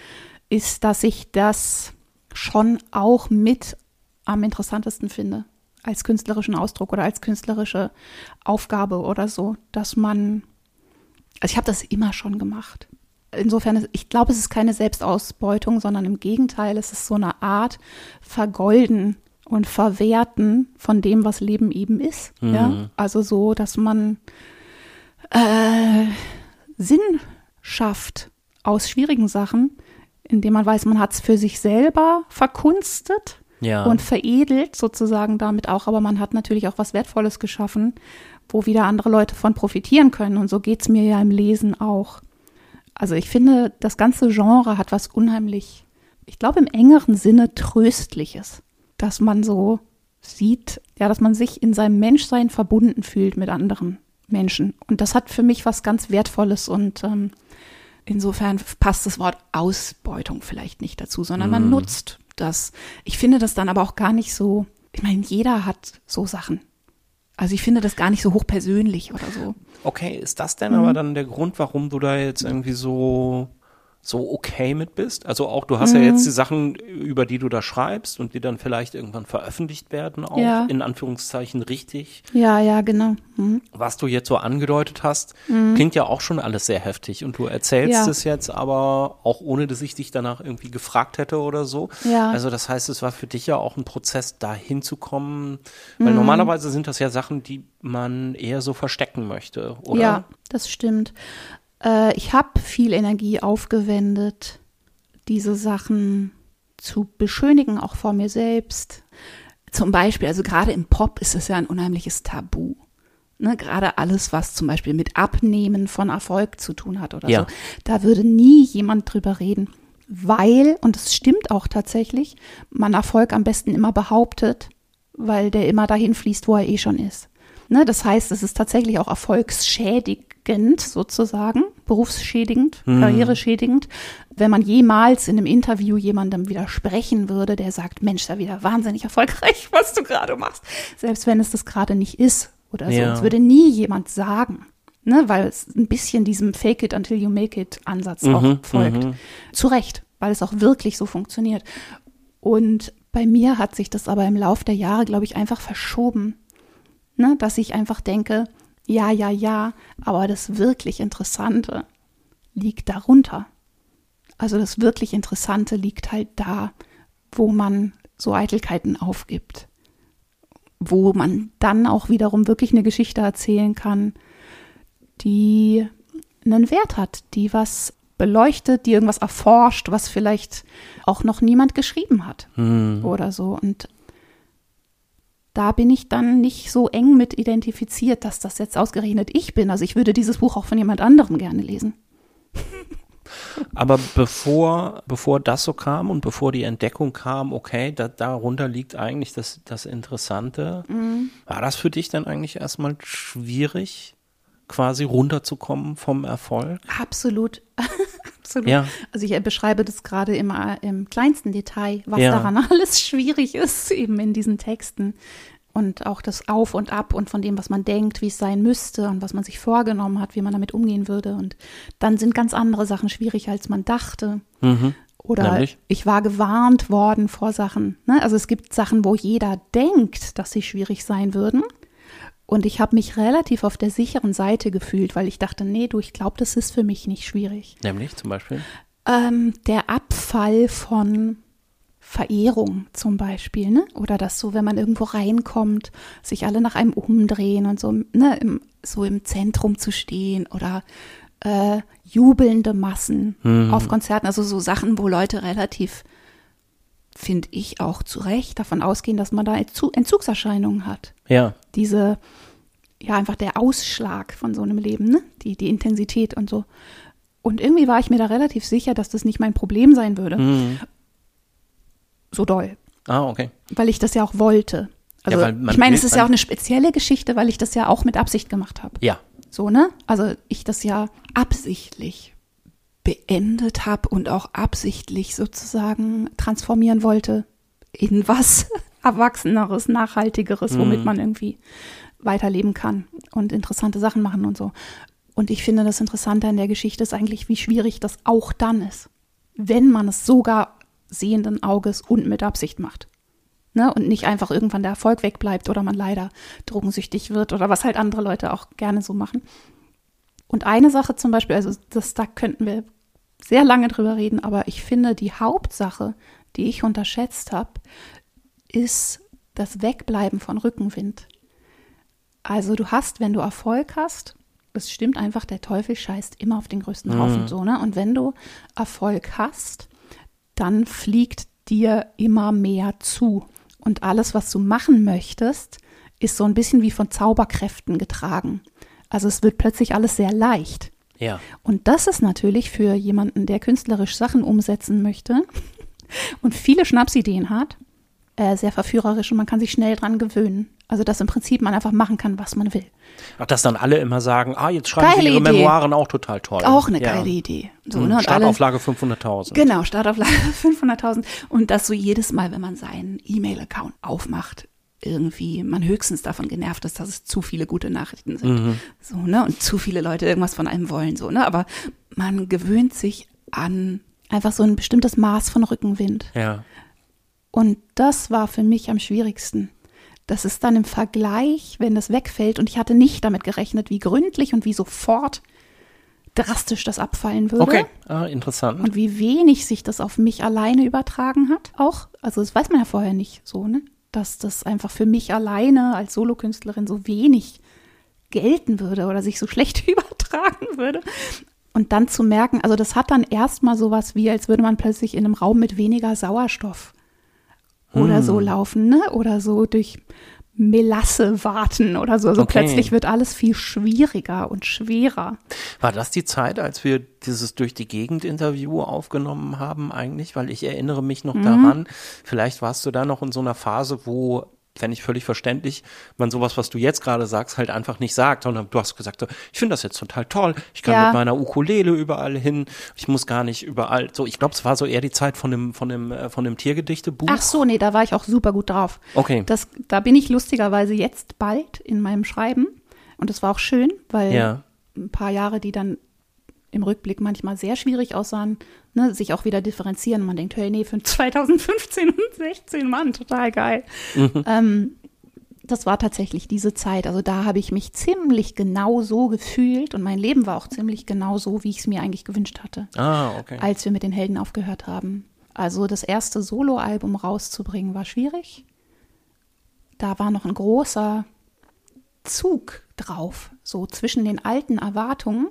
ist, dass ich das schon auch mit am interessantesten finde als künstlerischen Ausdruck oder als künstlerische Aufgabe oder so, dass man, also ich habe das immer schon gemacht. Insofern, ich glaube, es ist keine Selbstausbeutung, sondern im Gegenteil, es ist so eine Art Vergolden und Verwerten von dem, was Leben eben ist. Mhm. Ja? Also so, dass man äh, Sinn schafft aus schwierigen Sachen, indem man weiß, man hat es für sich selber verkunstet ja. und veredelt sozusagen damit auch, aber man hat natürlich auch was Wertvolles geschaffen, wo wieder andere Leute von profitieren können. Und so geht es mir ja im Lesen auch. Also ich finde, das ganze Genre hat was unheimlich, ich glaube im engeren Sinne tröstliches dass man so sieht, ja, dass man sich in seinem Menschsein verbunden fühlt mit anderen Menschen. Und das hat für mich was ganz Wertvolles und ähm, insofern passt das Wort Ausbeutung vielleicht nicht dazu, sondern man mm. nutzt das. Ich finde das dann aber auch gar nicht so, ich meine, jeder hat so Sachen. Also ich finde das gar nicht so hochpersönlich oder so. Okay, ist das denn mhm. aber dann der Grund, warum du da jetzt irgendwie so so okay mit bist? Also auch, du hast mhm. ja jetzt die Sachen, über die du da schreibst und die dann vielleicht irgendwann veröffentlicht werden, auch ja. in Anführungszeichen richtig. Ja, ja, genau. Mhm. Was du jetzt so angedeutet hast, mhm. klingt ja auch schon alles sehr heftig und du erzählst ja. es jetzt aber auch ohne, dass ich dich danach irgendwie gefragt hätte oder so. Ja. Also das heißt, es war für dich ja auch ein Prozess, da hinzukommen, weil mhm. normalerweise sind das ja Sachen, die man eher so verstecken möchte, oder? Ja, das stimmt. Äh, ich habe viel Energie aufgewendet, diese Sachen zu beschönigen, auch vor mir selbst. Zum Beispiel, also gerade im Pop ist es ja ein unheimliches Tabu. Ne, gerade alles, was zum Beispiel mit Abnehmen von Erfolg zu tun hat oder ja. so, da würde nie jemand drüber reden, weil, und es stimmt auch tatsächlich, man Erfolg am besten immer behauptet, weil der immer dahin fließt, wo er eh schon ist. Ne, das heißt, es ist tatsächlich auch erfolgsschädigend sozusagen, berufsschädigend, mhm. karriereschädigend, wenn man jemals in einem Interview jemandem widersprechen würde, der sagt, Mensch, da wieder wahnsinnig erfolgreich, was du gerade machst. Selbst wenn es das gerade nicht ist oder so. Es würde nie jemand sagen. Ne, weil es ein bisschen diesem Fake it until you make it Ansatz mhm, auch folgt. Mhm. Zu Recht, weil es auch wirklich so funktioniert. Und bei mir hat sich das aber im Lauf der Jahre, glaube ich, einfach verschoben Ne? Dass ich einfach denke, ja, ja, ja, aber das wirklich Interessante liegt darunter. Also das wirklich Interessante liegt halt da, wo man so Eitelkeiten aufgibt, wo man dann auch wiederum wirklich eine Geschichte erzählen kann, die einen Wert hat, die was beleuchtet, die irgendwas erforscht, was vielleicht auch noch niemand geschrieben hat hm. oder so. Und da bin ich dann nicht so eng mit identifiziert, dass das jetzt ausgerechnet ich bin. Also ich würde dieses Buch auch von jemand anderem gerne lesen. Aber bevor, bevor das so kam und bevor die Entdeckung kam, okay, da, darunter liegt eigentlich das, das Interessante, mhm. war das für dich dann eigentlich erstmal schwierig, quasi runterzukommen vom Erfolg? Absolut. Absolut. Ja. Also ich beschreibe das gerade immer im kleinsten Detail, was ja. daran alles schwierig ist, eben in diesen Texten. Und auch das Auf und Ab und von dem, was man denkt, wie es sein müsste und was man sich vorgenommen hat, wie man damit umgehen würde. Und dann sind ganz andere Sachen schwierig, als man dachte. Mhm. Oder Nämlich? ich war gewarnt worden vor Sachen. Ne? Also es gibt Sachen, wo jeder denkt, dass sie schwierig sein würden. Und ich habe mich relativ auf der sicheren Seite gefühlt, weil ich dachte, nee, du, ich glaube, das ist für mich nicht schwierig. Nämlich zum Beispiel? Ähm, der Abfall von Verehrung zum Beispiel, ne? Oder dass so, wenn man irgendwo reinkommt, sich alle nach einem umdrehen und so, ne, im, so im Zentrum zu stehen oder äh, jubelnde Massen mhm. auf Konzerten, also so Sachen, wo Leute relativ finde ich auch zu Recht davon ausgehen, dass man da Entzugserscheinungen hat. Ja. Diese, ja einfach der Ausschlag von so einem Leben, ne? Die, die Intensität und so. Und irgendwie war ich mir da relativ sicher, dass das nicht mein Problem sein würde. Mhm. So doll. Ah, okay. Weil ich das ja auch wollte. Also man ich meine, es ist ja auch eine spezielle Geschichte, weil ich das ja auch mit Absicht gemacht habe. Ja. So, ne? Also ich das ja absichtlich beendet habe und auch absichtlich sozusagen transformieren wollte in was Erwachseneres, Nachhaltigeres, womit man irgendwie weiterleben kann und interessante Sachen machen und so. Und ich finde, das Interessante an der Geschichte ist eigentlich, wie schwierig das auch dann ist, wenn man es sogar sehenden Auges und mit Absicht macht. Ne? Und nicht einfach irgendwann der Erfolg wegbleibt oder man leider drogensüchtig wird oder was halt andere Leute auch gerne so machen. Und eine Sache zum Beispiel, also das, da könnten wir sehr lange drüber reden, aber ich finde, die Hauptsache, die ich unterschätzt habe, ist das Wegbleiben von Rückenwind. Also du hast, wenn du Erfolg hast, es stimmt einfach, der Teufel scheißt immer auf den größten Haufen so, ne? Und wenn du Erfolg hast, dann fliegt dir immer mehr zu. Und alles, was du machen möchtest, ist so ein bisschen wie von Zauberkräften getragen. Also es wird plötzlich alles sehr leicht. Ja. Und das ist natürlich für jemanden, der künstlerisch Sachen umsetzen möchte und viele Schnapsideen hat, äh, sehr verführerisch und man kann sich schnell dran gewöhnen. Also dass im Prinzip man einfach machen kann, was man will. Ach, dass dann alle immer sagen, ah, jetzt schreiben Geile sie ihre Idee. Memoiren auch total toll. Auch eine ja. geile Idee. So, Mhm. ne? Startauflage 500.000. Genau, Startauflage 500.000. Und das so jedes Mal, wenn man seinen E-Mail-Account aufmacht, irgendwie man höchstens davon genervt ist, dass es zu viele gute Nachrichten sind. So, ne? Und zu viele Leute irgendwas von einem wollen, so, ne? Aber man gewöhnt sich an einfach so ein bestimmtes Maß von Rückenwind. Ja. Und das war für mich am schwierigsten. Das ist dann im Vergleich, wenn das wegfällt, und ich hatte nicht damit gerechnet, wie gründlich und wie sofort drastisch das abfallen würde. Okay, ah, interessant. Und wie wenig sich das auf mich alleine übertragen hat, auch. Also das weiß man ja vorher nicht so, ne? Dass das einfach für mich alleine als Solokünstlerin so wenig gelten würde oder sich so schlecht übertragen würde. Und dann zu merken, also das hat dann erstmal sowas wie, als würde man plötzlich in einem Raum mit weniger Sauerstoff oder so laufen, ne? Oder so durch Melasse warten oder so. Also Okay. plötzlich wird alles viel schwieriger und schwerer. War das die Zeit, als wir dieses durch die Gegend Interview aufgenommen haben eigentlich? Weil ich erinnere mich Mhm. noch daran, vielleicht warst du da noch in so einer Phase, wo, fände ich völlig verständlich, man sowas, was du jetzt gerade sagst, halt einfach nicht sagt, sondern du hast gesagt, so, ich finde das jetzt total toll, ich kann Ja. mit meiner Ukulele überall hin, ich muss gar nicht überall, so, ich glaube, es war so eher die Zeit von dem, von dem, äh, von dem Tiergedichtebuch. Ach so, nee, da war ich auch super gut drauf. Okay. Das, da bin ich lustigerweise jetzt bald in meinem Schreiben. Und das war auch schön, weil Ja. ein paar Jahre, die dann im Rückblick manchmal sehr schwierig aussahen, ne, sich auch wieder differenzieren. Und man denkt, hey, nee, für 2015 und 16, Mann, total geil. Ähm, das war tatsächlich diese Zeit. Also da habe ich mich ziemlich genau so gefühlt und mein Leben war auch ziemlich genau so, wie ich es mir eigentlich gewünscht hatte Ah, okay. als wir mit den Helden aufgehört haben. Also das erste Soloalbum rauszubringen war schwierig. Da war noch ein großer Zug drauf, so zwischen den alten Erwartungen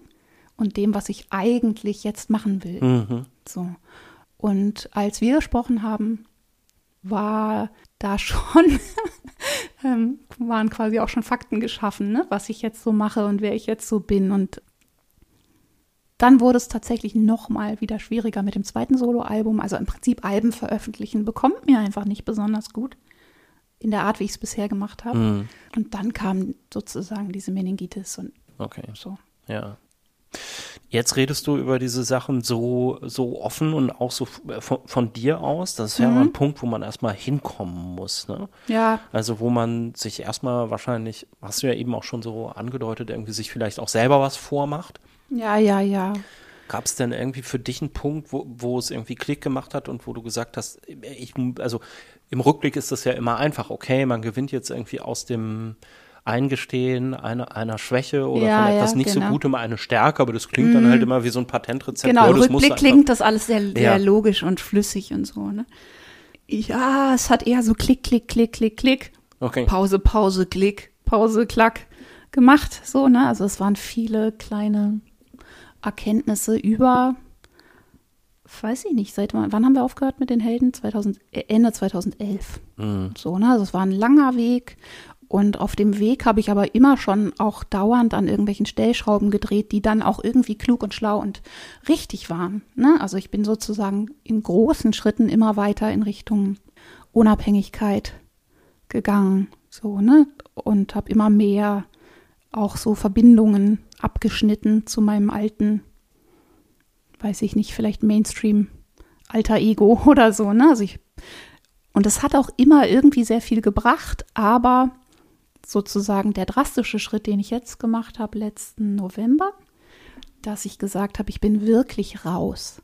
und dem, was ich eigentlich jetzt machen will. Mhm. So. Und als wir gesprochen haben, war da schon, ähm, waren quasi auch schon Fakten geschaffen, ne? was ich jetzt so mache und wer ich jetzt so bin. Und dann wurde es tatsächlich nochmal wieder schwieriger mit dem zweiten Soloalbum. Also im Prinzip Alben veröffentlichen bekommt mir einfach nicht besonders gut in der Art, wie ich es bisher gemacht habe. Mhm. Und dann kam sozusagen diese Meningitis und Okay. so. Ja. Jetzt redest du über diese Sachen so, so offen und auch so f- von, von dir aus. Das ist ja Mhm. mal ein Punkt, wo man erstmal hinkommen muss. Ne? Ja, Also wo man sich erstmal wahrscheinlich, hast du ja eben auch schon so angedeutet, irgendwie sich vielleicht auch selber was vormacht. ja, ja, ja. Gab es denn irgendwie für dich einen Punkt, wo, wo es irgendwie Klick gemacht hat und wo du gesagt hast, ich, also im Rückblick ist das ja immer einfach, okay, man gewinnt jetzt irgendwie aus dem Eingestehen einer, einer Schwäche oder Ja, von etwas ja, nicht genau. so Gutem eine Stärke, aber das klingt dann halt immer wie so ein Patentrezept. Genau, im Rückblick klingt das alles sehr, sehr Ja. logisch und flüssig und so, ne? Ja, es hat eher so Klick, Klick, Klick, Klick, Klick. Okay. Pause, Pause, Klick, Pause, Klack gemacht, so, ne? Also es waren viele kleine Erkenntnisse über, weiß ich nicht, seit wann, wann haben wir aufgehört mit den Helden? 2000, äh, Ende 2011. So, ne? Also es war ein langer Weg Und auf dem Weg habe ich aber immer schon auch dauernd an irgendwelchen Stellschrauben gedreht, die dann auch irgendwie klug und schlau und richtig waren. Ne? Also ich bin sozusagen in großen Schritten immer weiter in Richtung Unabhängigkeit gegangen, so, ne? Und habe immer mehr auch so Verbindungen abgeschnitten zu meinem alten, weiß ich nicht, vielleicht Mainstream alter Ego oder so, ne? Also ich und es hat auch immer irgendwie sehr viel gebracht, aber sozusagen der drastische Schritt, den ich jetzt gemacht habe, letzten November, dass ich gesagt habe, ich bin wirklich raus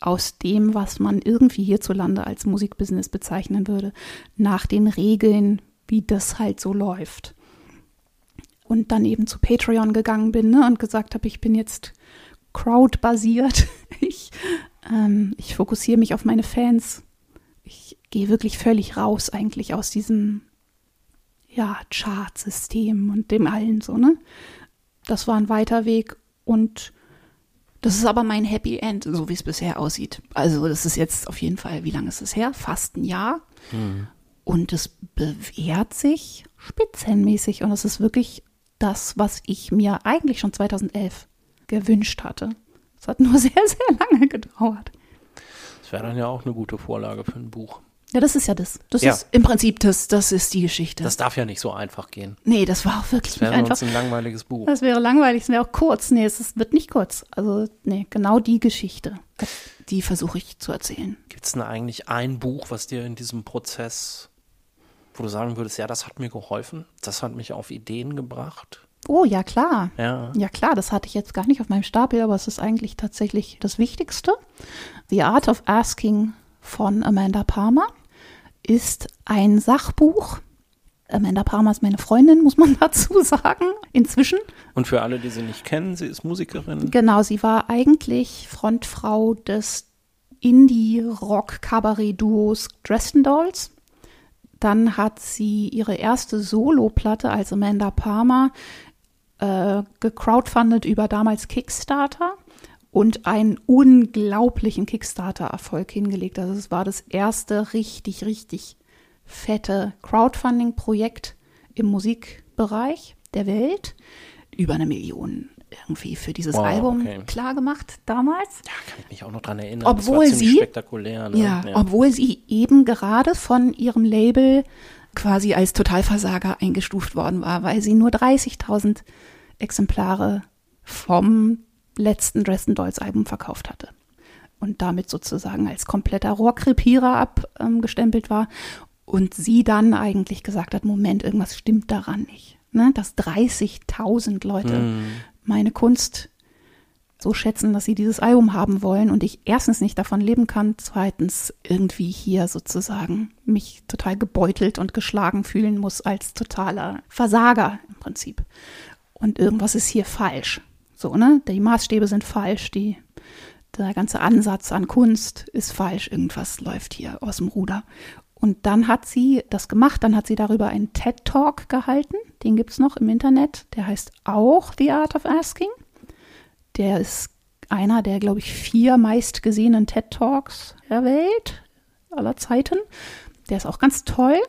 aus dem, was man irgendwie hierzulande als Musikbusiness bezeichnen würde, nach den Regeln, wie das halt so läuft. Und dann eben zu Patreon gegangen bin ne, und gesagt habe, ich bin jetzt crowd-basiert. Ich, ähm, ich fokussiere mich auf meine Fans. Ich gehe wirklich völlig raus eigentlich aus diesem ja, Chartsystem und dem allen so, ne? Das war ein weiter Weg und das ist aber mein Happy End, so wie es bisher aussieht. Also das ist jetzt auf jeden Fall, wie lange ist es her? Fast ein Jahr. Mhm. Und es bewährt sich spitzenmäßig und es ist wirklich das, was ich mir eigentlich schon 2011 gewünscht hatte. Es hat nur sehr, sehr lange gedauert. Das wäre dann ja auch eine gute Vorlage für ein Buch. Ja, das ist ja das. Das ja. ist im Prinzip das, das ist die Geschichte. Das darf ja nicht so einfach gehen. Nee, das war auch wirklich das wäre nicht einfach. Das ein langweiliges Buch. Das wäre langweilig, es wäre auch kurz. Nee, es wird nicht kurz. Also, nee, genau die Geschichte, die versuche ich zu erzählen. Gibt es denn eigentlich ein Buch, was dir in diesem Prozess, wo du sagen würdest, ja, das hat mir geholfen, das hat mich auf Ideen gebracht? Oh, ja, klar. Ja. Ja, klar, das hatte ich jetzt gar nicht auf meinem Stapel, aber es ist eigentlich tatsächlich das Wichtigste. The Art of Asking von Amanda Palmer ist ein Sachbuch. Amanda Palmer ist meine Freundin, muss man dazu sagen, inzwischen. Und für alle, die sie nicht kennen, sie ist Musikerin. Genau, sie war eigentlich Frontfrau des Indie-Rock-Kabarett-Duos Dresden Dolls. Dann hat sie ihre erste Solo-Platte als Amanda Palmer äh, gecrowdfundet über damals Kickstarter und einen unglaublichen Kickstarter-Erfolg hingelegt. Also es war das erste richtig, richtig fette Crowdfunding-Projekt im Musikbereich der Welt. Über eine Million irgendwie für dieses wow, Album okay. klar gemacht damals. Ja, kann ich mich auch noch dran erinnern. Obwohl sie, spektakulär. Ne? Ja, ja, obwohl sie eben gerade von ihrem Label quasi als Totalversager eingestuft worden war, weil sie nur 30.000 Exemplare vom letzten Dresden Dolls Album verkauft hatte. Und damit sozusagen als kompletter Rohrkrepierer abgestempelt war. Und sie dann eigentlich gesagt hat, Moment, irgendwas stimmt daran nicht. Ne? Dass 30.000 Leute mm. meine Kunst so schätzen, dass sie dieses Album haben wollen und ich erstens nicht davon leben kann, zweitens irgendwie hier sozusagen mich total gebeutelt und geschlagen fühlen muss als totaler Versager im Prinzip. Und irgendwas ist hier falsch. So, ne? Die Maßstäbe sind falsch, die, der ganze Ansatz an Kunst ist falsch, irgendwas läuft hier aus dem Ruder. Und dann hat sie das gemacht, dann hat sie darüber einen TED Talk gehalten, den gibt es noch im Internet, der heißt auch The Art of Asking. Der ist einer der, glaube ich, vier meistgesehenen TED Talks der Welt aller Zeiten. Der ist auch ganz toll.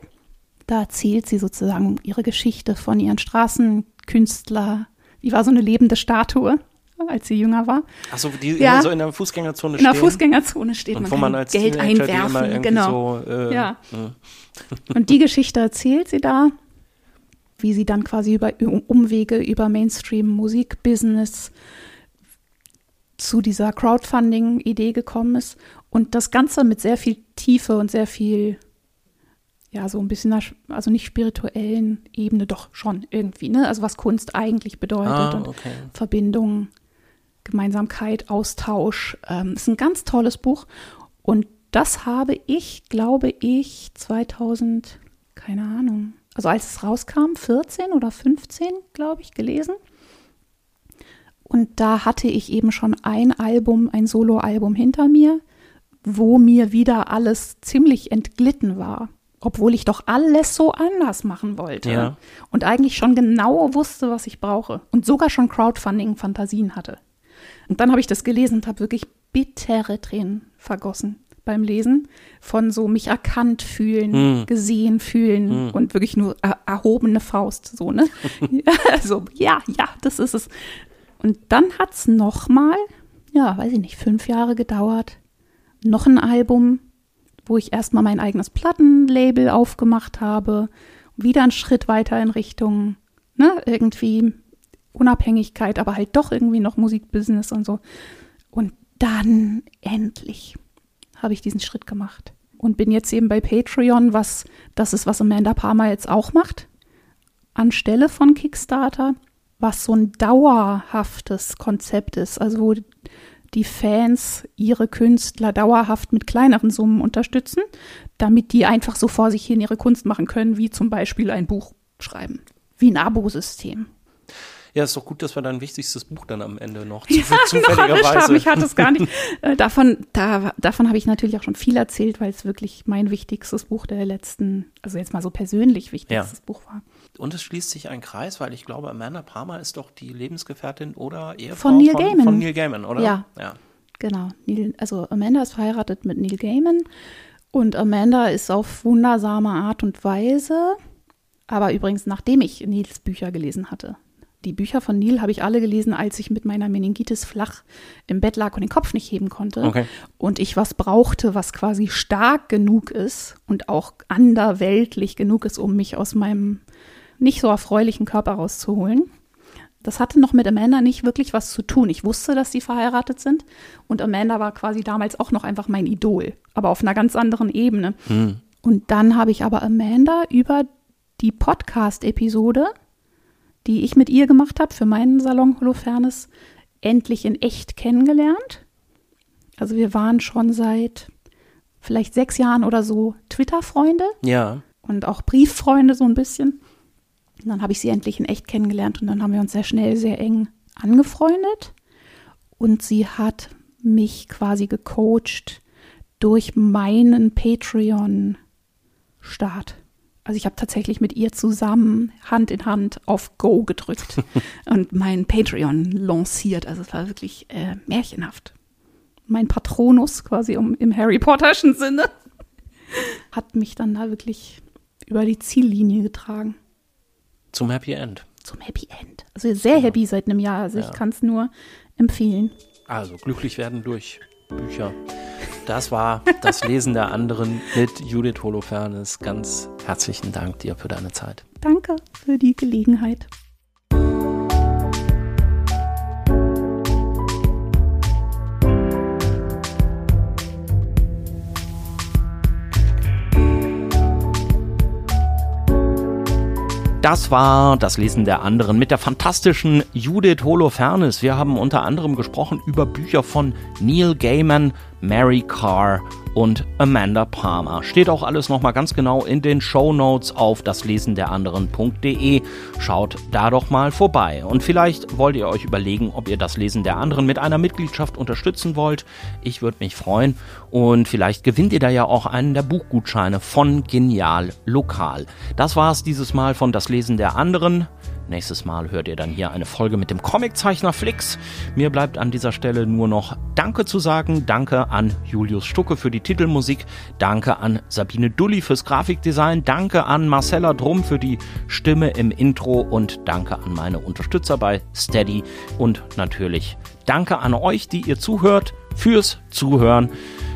Da erzählt sie sozusagen ihre Geschichte von ihren Straßenkünstler, die war so eine lebende Statue, als sie jünger war. Achso, die ja. so in der Fußgängerzone steht. In der Fußgängerzone steht, und man, wo man als Geld Teenager einwerfen. Genau. So, äh, ja. und die Geschichte erzählt sie da, wie sie dann quasi über Umwege über Mainstream-Musikbusiness zu dieser Crowdfunding-Idee gekommen ist und das Ganze mit sehr viel Tiefe und sehr viel ja, so ein bisschen, also nicht spirituellen Ebene, doch schon irgendwie, ne? Also was Kunst eigentlich bedeutet ah, und okay. Verbindung, Gemeinsamkeit, Austausch. Ähm, ist ein ganz tolles Buch und das habe ich, glaube ich, 2000, keine Ahnung, also als es rauskam, 14 oder 15, glaube ich, gelesen. Und da hatte ich eben schon ein Album, ein Soloalbum hinter mir, wo mir wieder alles ziemlich entglitten war obwohl ich doch alles so anders machen wollte ja. und eigentlich schon genau wusste, was ich brauche und sogar schon Crowdfunding-Fantasien hatte. Und dann habe ich das gelesen und habe wirklich bittere Tränen vergossen. beim Lesen von so mich erkannt fühlen, mm. gesehen fühlen mm. und wirklich nur er erhobene Faust, so, ne? also, ja, ja, das ist es. Und dann hat es nochmal, ja, weiß ich nicht, fünf Jahre gedauert. Noch ein Album, wo ich erstmal mein eigenes Plattenlabel aufgemacht habe. Wieder einen Schritt weiter in Richtung, ne, irgendwie Unabhängigkeit, aber halt doch irgendwie noch Musikbusiness und so. Und dann endlich habe ich diesen Schritt gemacht und bin jetzt eben bei Patreon, was das ist, was Amanda Palmer jetzt auch macht, anstelle von Kickstarter, was so ein dauerhaftes Konzept ist, also wo die Fans ihre Künstler dauerhaft mit kleineren Summen unterstützen, damit die einfach so vor sich hin ihre Kunst machen können, wie zum Beispiel ein Buch schreiben, wie ein Abo-System. Ja, ist doch gut, dass wir dein wichtigstes Buch dann am Ende noch zu, ja, zufälligerweise. Noch haben. Ich hatte es gar nicht. Äh, davon da, davon habe ich natürlich auch schon viel erzählt, weil es wirklich mein wichtigstes Buch der letzten, also jetzt mal so persönlich wichtigstes ja. Buch war. Und es schließt sich ein Kreis, weil ich glaube, Amanda Palmer ist doch die Lebensgefährtin oder Ehefrau von Neil von, Gaiman. Von Neil Gaiman, oder? Ja. ja. Genau. Neil, also Amanda ist verheiratet mit Neil Gaiman und Amanda ist auf wundersame Art und Weise, aber übrigens nachdem ich Nils Bücher gelesen hatte, die Bücher von Neil habe ich alle gelesen, als ich mit meiner Meningitis flach im Bett lag und den Kopf nicht heben konnte. Okay. Und ich was brauchte, was quasi stark genug ist und auch anderweltlich genug ist, um mich aus meinem nicht so erfreulichen Körper rauszuholen. Das hatte noch mit Amanda nicht wirklich was zu tun. Ich wusste, dass sie verheiratet sind und Amanda war quasi damals auch noch einfach mein Idol, aber auf einer ganz anderen Ebene. Hm. Und dann habe ich aber Amanda über die Podcast-Episode die ich mit ihr gemacht habe für meinen Salon Holofernes, endlich in echt kennengelernt. Also wir waren schon seit vielleicht sechs Jahren oder so Twitter-Freunde. Ja. Und auch Brieffreunde so ein bisschen. Und dann habe ich sie endlich in echt kennengelernt und dann haben wir uns sehr schnell, sehr eng angefreundet. Und sie hat mich quasi gecoacht durch meinen Patreon-Start. Also ich habe tatsächlich mit ihr zusammen Hand in Hand auf Go gedrückt und mein Patreon lanciert. Also es war wirklich äh, märchenhaft. Mein Patronus quasi um, im Harry Potterschen Sinne hat mich dann da wirklich über die Ziellinie getragen. Zum Happy End. Zum Happy End. Also sehr ja. happy seit einem Jahr. Also ja. ich kann es nur empfehlen. Also glücklich werden durch Bücher. Das war das Lesen der anderen mit Judith Holofernes. Ganz herzlichen Dank dir für deine Zeit. Danke für die Gelegenheit. Das war das Lesen der anderen mit der fantastischen Judith Holofernes. Wir haben unter anderem gesprochen über Bücher von Neil Gaiman, Mary Carr und Amanda Palmer. Steht auch alles nochmal ganz genau in den Show Notes auf daslesenderanderen.de. Schaut da doch mal vorbei. Und vielleicht wollt ihr euch überlegen, ob ihr das Lesen der anderen mit einer Mitgliedschaft unterstützen wollt. Ich würde mich freuen. Und vielleicht gewinnt ihr da ja auch einen der Buchgutscheine von Genial Lokal. Das war's dieses Mal von Das Lesen der anderen. Nächstes Mal hört ihr dann hier eine Folge mit dem Comiczeichner Flix. Mir bleibt an dieser Stelle nur noch Danke zu sagen. Danke an Julius Stucke für die Titelmusik. Danke an Sabine Dulli fürs Grafikdesign. Danke an Marcella Drum für die Stimme im Intro und danke an meine Unterstützer bei Steady und natürlich danke an euch, die ihr zuhört, fürs Zuhören.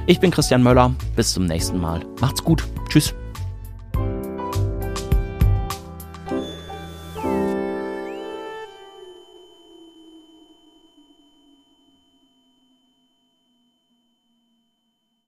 Ich bin Christian Möller. Bis zum nächsten Mal. Macht's gut. Tschüss.